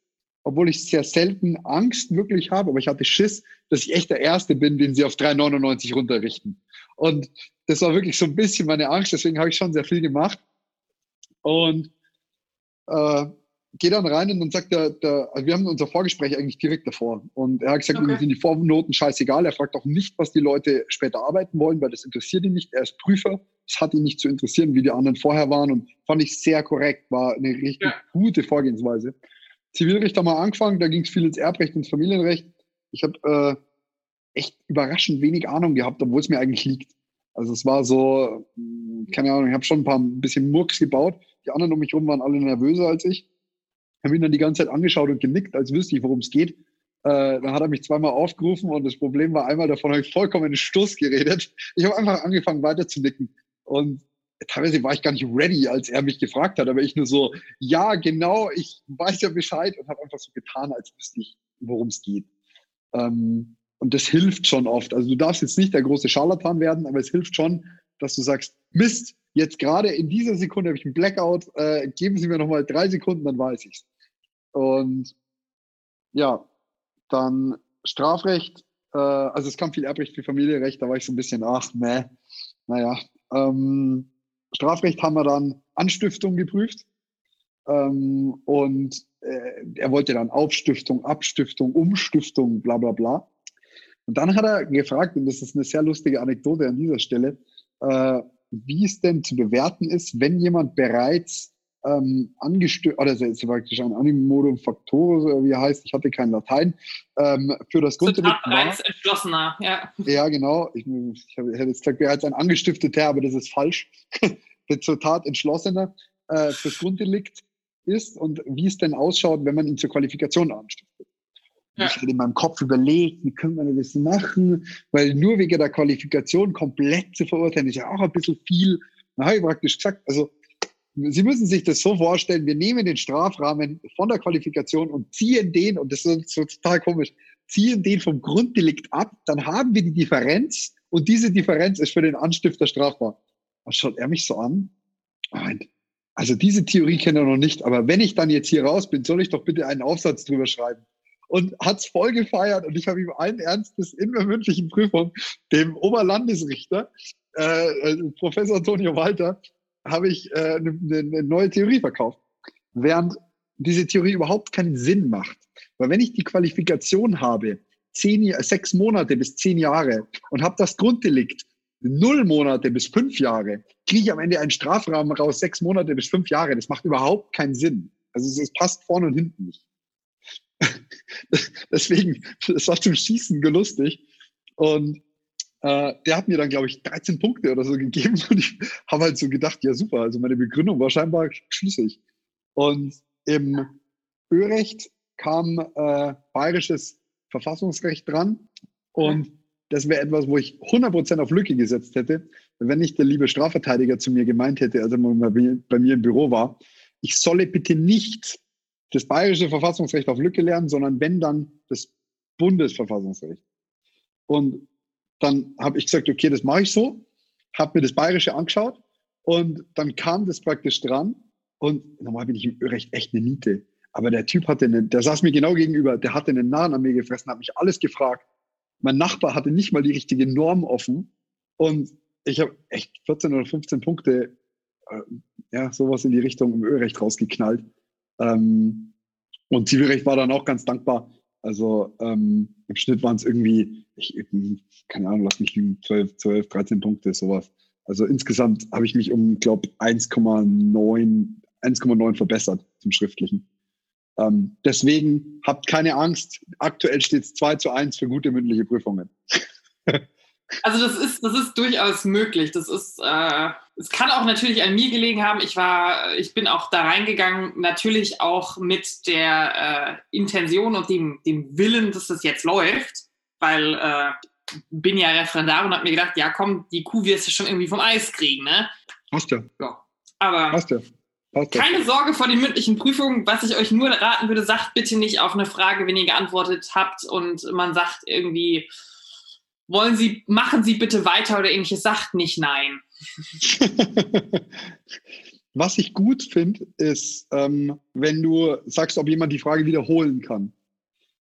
obwohl ich sehr selten Angst wirklich habe, aber ich hatte Schiss, dass ich echt der Erste bin, den sie auf 3,99 runterrichten. Und das war wirklich so ein bisschen meine Angst, deswegen habe ich schon sehr viel gemacht. Und äh, gehe dann rein und dann sagt der, der also wir haben unser Vorgespräch eigentlich direkt davor. Und er hat gesagt, okay. ihm sind die Vornoten scheißegal. Er fragt auch nicht, was die Leute später arbeiten wollen, weil das interessiert ihn nicht. Er ist Prüfer. Es hat ihn nicht zu interessieren, wie die anderen vorher waren. Und fand ich sehr korrekt, war eine richtig ja. gute Vorgehensweise. Zivilrecht haben wir angefangen, da ging es viel ins Erbrecht, ins Familienrecht. Ich habe äh, echt überraschend wenig Ahnung gehabt, obwohl es mir eigentlich liegt. Also es war so, hm, keine Ahnung, ich habe schon ein paar ein bisschen Murks gebaut. Die anderen um mich herum waren alle nervöser als ich. Ich habe ihn dann die ganze Zeit angeschaut und genickt, als wüsste ich, worum es geht. Äh, dann hat er mich zweimal aufgerufen und das Problem war einmal, davon habe ich vollkommen in Stoß geredet. Ich habe einfach angefangen weiter zu nicken. Und teilweise war ich gar nicht ready, als er mich gefragt hat, aber ich nur so, ja, genau, ich weiß ja Bescheid und habe einfach so getan, als wüsste ich, worum es geht. Ähm, und das hilft schon oft. Also du darfst jetzt nicht der große Scharlatan werden, aber es hilft schon, dass du sagst, Mist, jetzt gerade in dieser Sekunde habe ich einen Blackout, äh, geben Sie mir nochmal drei Sekunden, dann weiß ich's. Und ja, dann Strafrecht, äh, also es kam viel Erbrecht, viel Familienrecht, da war ich so ein bisschen, ach, ne, naja. Ähm, Strafrecht haben wir dann Anstiftung geprüft. Ähm, und äh, er wollte dann Aufstiftung, Abstiftung, Umstiftung, bla bla bla. Und dann hat er gefragt, und das ist eine sehr lustige Anekdote an dieser Stelle, äh, wie es denn zu bewerten ist, wenn jemand bereits ähm, angestößt, oder das ist praktisch ein Animodum Factorus, oder wie er heißt, ich hatte kein Latein, ähm, für das Grunddelikt war. entschlossener, ja. Ja, genau. Ich, ich hätte jetzt gesagt, bereits ein angestifteter, aber das ist falsch. zur Tat entschlossener äh, fürs Grunddelikt ist und wie es denn ausschaut, wenn man ihn zur Qualifikation anstiftet. Ja. Ich hatte in meinem Kopf überlegt, wie können wir das machen, weil nur wegen der Qualifikation komplett zu verurteilen, ist ja auch ein bisschen viel. Dann habe ich praktisch gesagt, also Sie müssen sich das so vorstellen, wir nehmen den Strafrahmen von der Qualifikation und ziehen den, und das ist so total komisch, ziehen den vom Grunddelikt ab, dann haben wir die Differenz und diese Differenz ist für den Anstifter strafbar. Was schaut er mich so an? Also diese Theorie kenne er noch nicht, aber wenn ich dann jetzt hier raus bin, soll ich doch bitte einen Aufsatz drüber schreiben und hat's voll gefeiert und ich habe ihm allen Ernstes in der mündlichen Prüfung dem Oberlandesrichter, äh, äh Professor Antonio Walter, habe ich äh, eine, eine neue Theorie verkauft. Während diese Theorie überhaupt keinen Sinn macht. Weil wenn ich die Qualifikation habe, zehn, sechs Monate bis zehn Jahre und habe das Grunddelikt null Monate bis fünf Jahre, kriege ich am Ende einen Strafrahmen raus, sechs Monate bis fünf Jahre. Das macht überhaupt keinen Sinn. Also es, es passt vorne und hinten nicht. Deswegen, das war zum Schießen gelustig. Und äh, der hat mir dann, glaube ich, 13 Punkte oder so gegeben. Und ich habe halt so gedacht, ja super, also meine Begründung war scheinbar schlüssig. Und im Örecht kam äh, bayerisches Verfassungsrecht dran. Und das wäre etwas, wo ich 100% auf Lücke gesetzt hätte, wenn nicht der liebe Strafverteidiger zu mir gemeint hätte, als er bei mir im Büro war, ich solle bitte nicht das bayerische Verfassungsrecht auf Lücke lernen, sondern wenn dann das Bundesverfassungsrecht. Und dann habe ich gesagt, okay, das mache ich so, habe mir das bayerische angeschaut und dann kam das praktisch dran und normal bin ich im Recht echt eine Niete. Aber der Typ hatte einen, der saß mir genau gegenüber, der hatte einen Nahen an mir gefressen, hat mich alles gefragt. Mein Nachbar hatte nicht mal die richtige Norm offen und ich habe echt 14 oder 15 Punkte, äh, ja, sowas in die Richtung im Ölrecht rausgeknallt. Ähm, und Zivilrecht war dann auch ganz dankbar. Also ähm, im Schnitt waren es irgendwie, ich, keine Ahnung, lass mich liegen, 12, 12, 13 Punkte, sowas. Also insgesamt habe ich mich um, glaube 1,9 1,9 verbessert zum Schriftlichen. Ähm, deswegen habt keine Angst. Aktuell steht es 2 zu 1 für gute mündliche Prüfungen. Also das ist, das ist durchaus möglich. Das ist, äh, es kann auch natürlich an mir gelegen haben. Ich war, ich bin auch da reingegangen, natürlich auch mit der äh, Intention und dem, dem Willen, dass das jetzt läuft, weil äh, bin ja Referendar und habe mir gedacht, ja komm, die Kuh wirst du schon irgendwie vom Eis kriegen, ne? Hast du. Ja. Aber Hast du. Hast du. keine Sorge vor den mündlichen Prüfungen. Was ich euch nur raten würde, sagt bitte nicht auf eine Frage, wenn ihr geantwortet habt und man sagt irgendwie, wollen Sie, machen Sie bitte weiter oder ähnliches, sagt nicht nein. Was ich gut finde, ist, ähm, wenn du sagst, ob jemand die Frage wiederholen kann.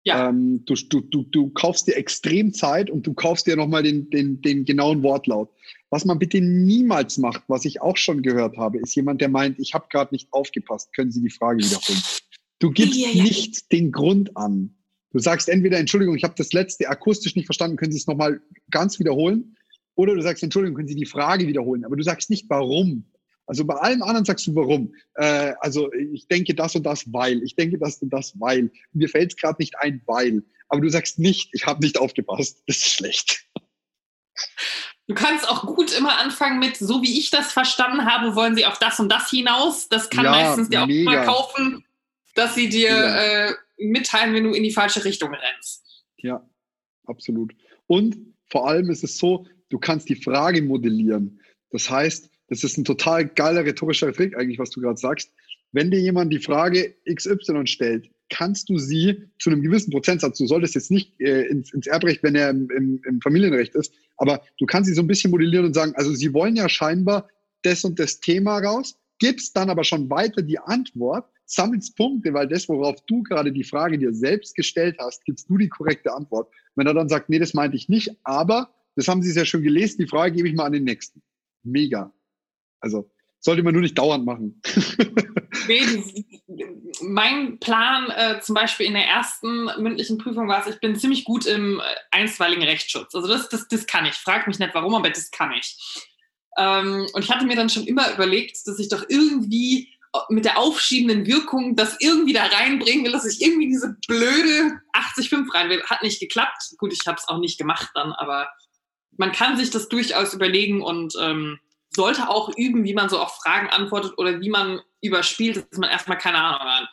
Ja. Ähm, du, du, du, du kaufst dir extrem Zeit und du kaufst dir nochmal den, den, den genauen Wortlaut. Was man bitte niemals macht, was ich auch schon gehört habe, ist jemand, der meint, ich habe gerade nicht aufgepasst, können Sie die Frage wiederholen. Du gibst ja, ja, ja. nicht den Grund an. Du sagst entweder, Entschuldigung, ich habe das letzte akustisch nicht verstanden, können Sie es nochmal ganz wiederholen? Oder du sagst, Entschuldigung, können Sie die Frage wiederholen? Aber du sagst nicht, warum. Also bei allem anderen sagst du, warum. Äh, also ich denke das und das, weil. Ich denke das und das, weil. Mir fällt es gerade nicht ein, weil. aber du sagst nicht, ich habe nicht aufgepasst. Das ist schlecht. Du kannst auch gut immer anfangen mit, so wie ich das verstanden habe, wollen sie auf das und das hinaus. Das kann ja, meistens dir auch mega. mal kaufen, dass sie dir ja. äh, mitteilen, wenn du in die falsche Richtung rennst. Ja, absolut. Und vor allem ist es so, du kannst die Frage modellieren. Das heißt, das ist ein total geiler rhetorischer Trick eigentlich, was du gerade sagst. Wenn dir jemand die Frage XY stellt, kannst du sie zu einem gewissen Prozentsatz, du solltest jetzt nicht äh, ins, ins, Erbrecht, wenn er im, im, im, Familienrecht ist, aber du kannst sie so ein bisschen modellieren und sagen, also sie wollen ja scheinbar das und das Thema raus, gibst dann aber schon weiter die Antwort, sammelst Punkte, weil das, worauf du gerade die Frage dir selbst gestellt hast, gibst du die korrekte Antwort. Wenn er dann sagt, nee, das meinte ich nicht, aber das haben sie sehr schön gelesen, die Frage gebe ich mal an den nächsten. Mega. Also sollte man nur nicht dauernd machen. mein Plan äh, zum Beispiel in der ersten mündlichen Prüfung war es, ich bin ziemlich gut im äh, einstweiligen Rechtsschutz. Also das, das, das kann ich. Frag mich nicht warum, aber das kann ich. Ähm, und ich hatte mir dann schon immer überlegt, dass ich doch irgendwie mit der aufschiebenden Wirkung das irgendwie da reinbringen will, dass ich irgendwie diese blöde 80,5 rein will. Hat nicht geklappt. Gut, ich habe es auch nicht gemacht dann, aber man kann sich das durchaus überlegen und ähm, sollte auch üben, wie man so auf Fragen antwortet oder wie man überspielt, dass man erstmal keine Ahnung hat.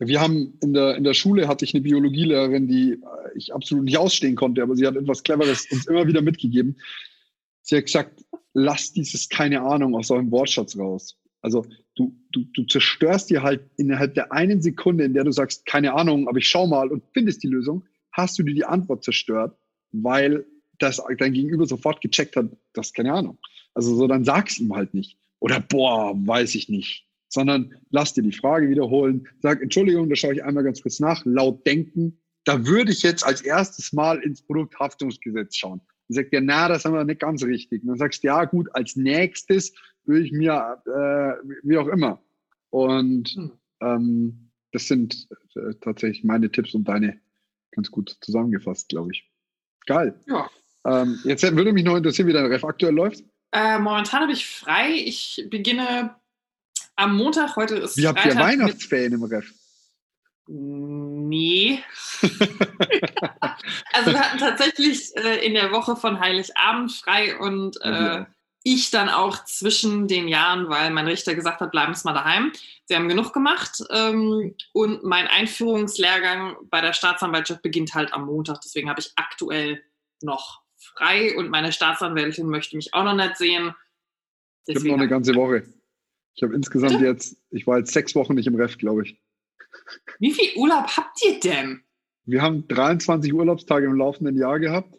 Wir haben in der, in der Schule hatte ich eine Biologielehrerin, die äh, ich absolut nicht ausstehen konnte, aber sie hat etwas Cleveres uns immer wieder mitgegeben. Sie hat gesagt, lass dieses keine Ahnung aus eurem Wortschatz raus. Also du, du, du zerstörst dir halt innerhalb der einen Sekunde, in der du sagst, keine Ahnung, aber ich schau mal und findest die Lösung, hast du dir die Antwort zerstört, weil das dein Gegenüber sofort gecheckt hat, das keine Ahnung. Also so, dann sag's ihm halt nicht. Oder boah, weiß ich nicht. Sondern lass dir die Frage wiederholen. Sag, Entschuldigung, da schaue ich einmal ganz kurz nach. Laut denken. Da würde ich jetzt als erstes mal ins Produkthaftungsgesetz schauen. Dann sagt er, na, das haben wir nicht ganz richtig. Und dann sagst du, ja gut, als nächstes würde ich mir, äh, wie auch immer. Und hm. ähm, das sind äh, tatsächlich meine Tipps und deine ganz gut zusammengefasst, glaube ich. Geil. Ja. Ähm, jetzt würde mich noch interessieren, wie dein Ref aktuell läuft. Äh, momentan habe ich frei. Ich beginne am Montag. Heute ist Wie habt ihr Weihnachtsferien im Ref? Nee. also wir hatten tatsächlich äh, in der Woche von Heiligabend frei und äh, ja. ich dann auch zwischen den Jahren, weil mein Richter gesagt hat, bleiben Sie mal daheim. Sie haben genug gemacht ähm, und mein Einführungslehrgang bei der Staatsanwaltschaft beginnt halt am Montag. Deswegen habe ich aktuell noch frei und meine Staatsanwältin möchte mich auch noch nicht sehen. Deswegen ich habe noch eine ganze Woche. Ich habe insgesamt Bitte? jetzt, ich war jetzt sechs Wochen nicht im Ref, glaube ich. Wie viel Urlaub habt ihr denn? Wir haben 23 Urlaubstage im laufenden Jahr gehabt.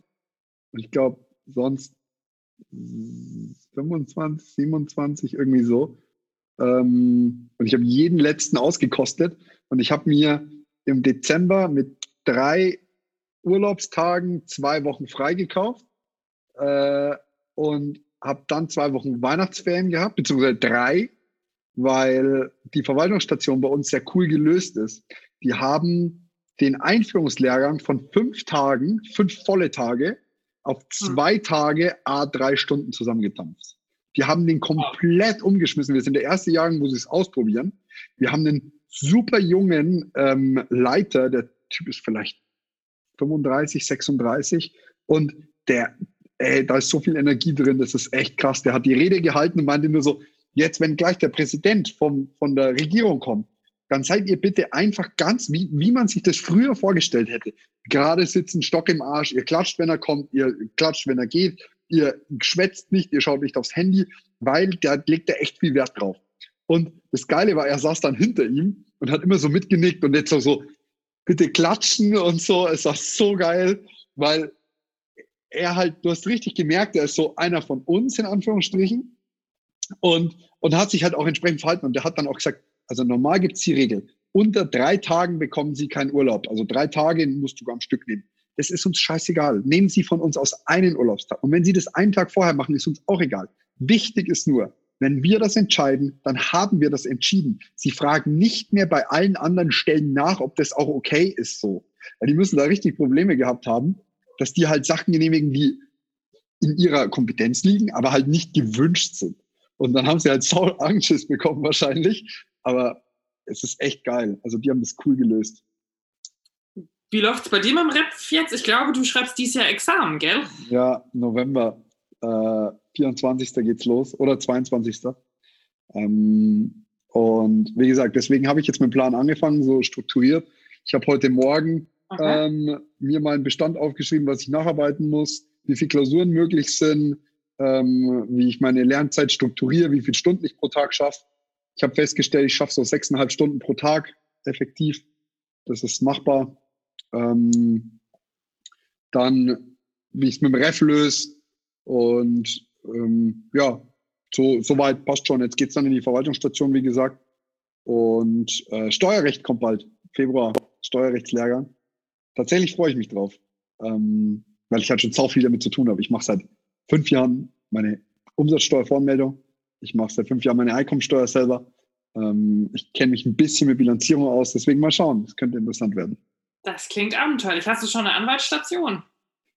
Und ich glaube, sonst 25, 27, irgendwie so. Ähm, und ich habe jeden letzten ausgekostet. Und ich habe mir im Dezember mit drei Urlaubstagen zwei Wochen freigekauft äh, und habe dann zwei Wochen Weihnachtsferien gehabt, beziehungsweise drei, weil die Verwaltungsstation bei uns sehr cool gelöst ist. Die haben den Einführungslehrgang von fünf Tagen, fünf volle Tage, auf hm. zwei mhm. Tage a drei Stunden zusammengedampft. Die haben den komplett umgeschmissen. Wir sind der erste Jahrgang, wo sie es ausprobieren. Wir haben einen super jungen ähm, Leiter, der Typ ist vielleicht 35, 36 und der, ey, da ist so viel Energie drin, das ist echt krass. Der hat die Rede gehalten und meinte nur so, jetzt, wenn gleich der Präsident vom, von der Regierung kommt, dann seid ihr bitte einfach ganz, wie, wie man sich das früher vorgestellt hätte. Gerade sitzen, Stock im Arsch, ihr klatscht, wenn er kommt, ihr klatscht, wenn er geht, ihr schwätzt nicht, ihr schaut nicht aufs Handy, weil der legt da echt viel Wert drauf. Und das Geile war, er saß dann hinter ihm und hat immer so mitgenickt und jetzt so, so bitte klatschen und so. Es war so geil, weil er halt, du hast richtig gemerkt, er ist so einer von uns in Anführungsstrichen und, und hat sich halt auch entsprechend verhalten und der hat dann auch gesagt, also normal gibt es die Regel, unter drei Tagen bekommen Sie keinen Urlaub. Also drei Tage musst du am Stück nehmen. Das ist uns scheißegal. Nehmen Sie von uns aus einen Urlaubstag. Und wenn Sie das einen Tag vorher machen, ist uns auch egal. Wichtig ist nur, wenn wir das entscheiden, dann haben wir das entschieden. Sie fragen nicht mehr bei allen anderen Stellen nach, ob das auch okay ist so. Ja, die müssen da richtig Probleme gehabt haben, dass die halt Sachen genehmigen, die in ihrer Kompetenz liegen, aber halt nicht gewünscht sind. Und dann haben sie halt Saul Anschiss bekommen wahrscheinlich. Aber es ist echt geil. Also die haben das cool gelöst. Wie läuft es bei dir mit dem Rap jetzt? Ich glaube, du schreibst dieses Jahr Examen, gell? Ja, November. Äh, 24. geht's los oder 22. Ähm, und wie gesagt, deswegen habe ich jetzt mit dem Plan angefangen, so strukturiert. Ich habe heute Morgen ähm, mir meinen Bestand aufgeschrieben, was ich nacharbeiten muss, wie viele Klausuren möglich sind, ähm, wie ich meine Lernzeit strukturiere, wie viele Stunden ich pro Tag schaffe. Ich habe festgestellt, ich schaffe so sechseinhalb Stunden pro Tag effektiv. Das ist machbar. Ähm, dann, wie ich es mit dem Ref löse und ähm, ja, so, soweit passt schon. Jetzt geht's dann in die Verwaltungsstation, wie gesagt. Und äh, Steuerrecht kommt bald. Februar, Steuerrechtslehrgang. Tatsächlich freue ich mich drauf, ähm, weil ich halt schon sau viel damit zu tun habe. Ich mache seit fünf Jahren meine Umsatzsteuervoranmeldung. Ich mache seit fünf Jahren meine Einkommensteuer selber. Ähm, ich kenne mich ein bisschen mit Bilanzierung aus, deswegen mal schauen. Das könnte interessant werden. Das klingt abenteuerlich. Hast du schon eine Anwaltsstation?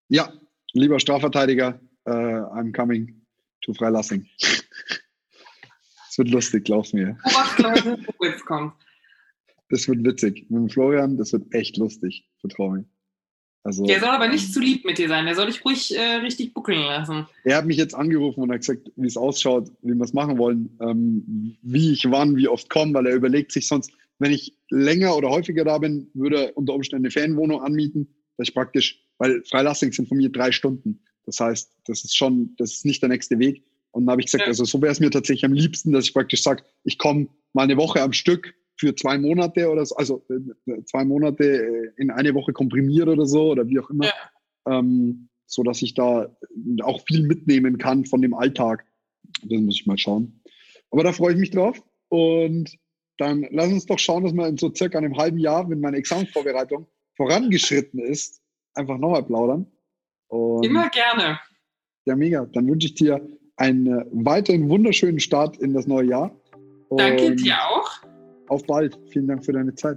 Ja, lieber Strafverteidiger, uh, I'm coming to Freilassing. Es wird lustig, glaub mir. Ach, Leute, wo jetzt kommt. Das wird witzig. Mit dem Florian, das wird echt lustig, vertrau mir. Also, der soll aber nicht ähm, zu lieb mit dir sein. Der soll dich ruhig äh, richtig buckeln lassen. Er hat mich jetzt angerufen und hat gesagt, wie es ausschaut, wie wir es machen wollen, ähm, wie ich wann, wie oft komme, weil er überlegt sich sonst, wenn ich länger oder häufiger da bin, würde er unter Umständen eine Ferienwohnung anmieten. Das ist praktisch, weil Freilassing sind von mir drei Stunden. Das heißt, das ist schon, das ist nicht der nächste Weg. Und dann habe ich gesagt, ja. also so wäre es mir tatsächlich am liebsten, dass ich praktisch sage, ich komme mal eine Woche am Stück für zwei Monate oder so, also äh, zwei Monate äh, in eine Woche komprimiert oder so oder wie auch immer, ja. ähm, so dass ich da auch viel mitnehmen kann von dem Alltag. Das muss ich mal schauen. Aber da freue ich mich drauf und dann lass uns doch schauen, dass wir in so circa einem halben Jahr, wenn meine Examensvorbereitung vorangeschritten ist, einfach nochmal plaudern. Und Immer gerne. Ja, mega. Dann wünsche ich dir einen weiteren wunderschönen Start in das neue Jahr. Und Danke dir auch. Auf bald. Vielen Dank für deine Zeit.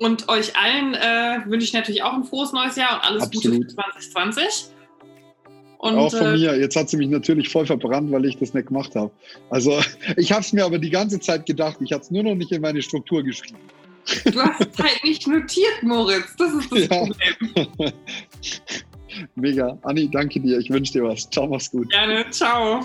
Und euch allen äh, wünsche ich natürlich auch ein frohes neues Jahr und alles Absolut. Gute für 2020. Und, auch von äh, mir. Jetzt hat sie mich natürlich voll verbrannt, weil ich das nicht gemacht habe. Also ich habe es mir aber die ganze Zeit gedacht. Ich habe es nur noch nicht in meine Struktur geschrieben. Du hast es halt nicht notiert, Moritz. Das ist das ja. Problem. Mega. Anni, danke dir. Ich wünsche dir was. Ciao, mach's gut. Gerne. Ciao.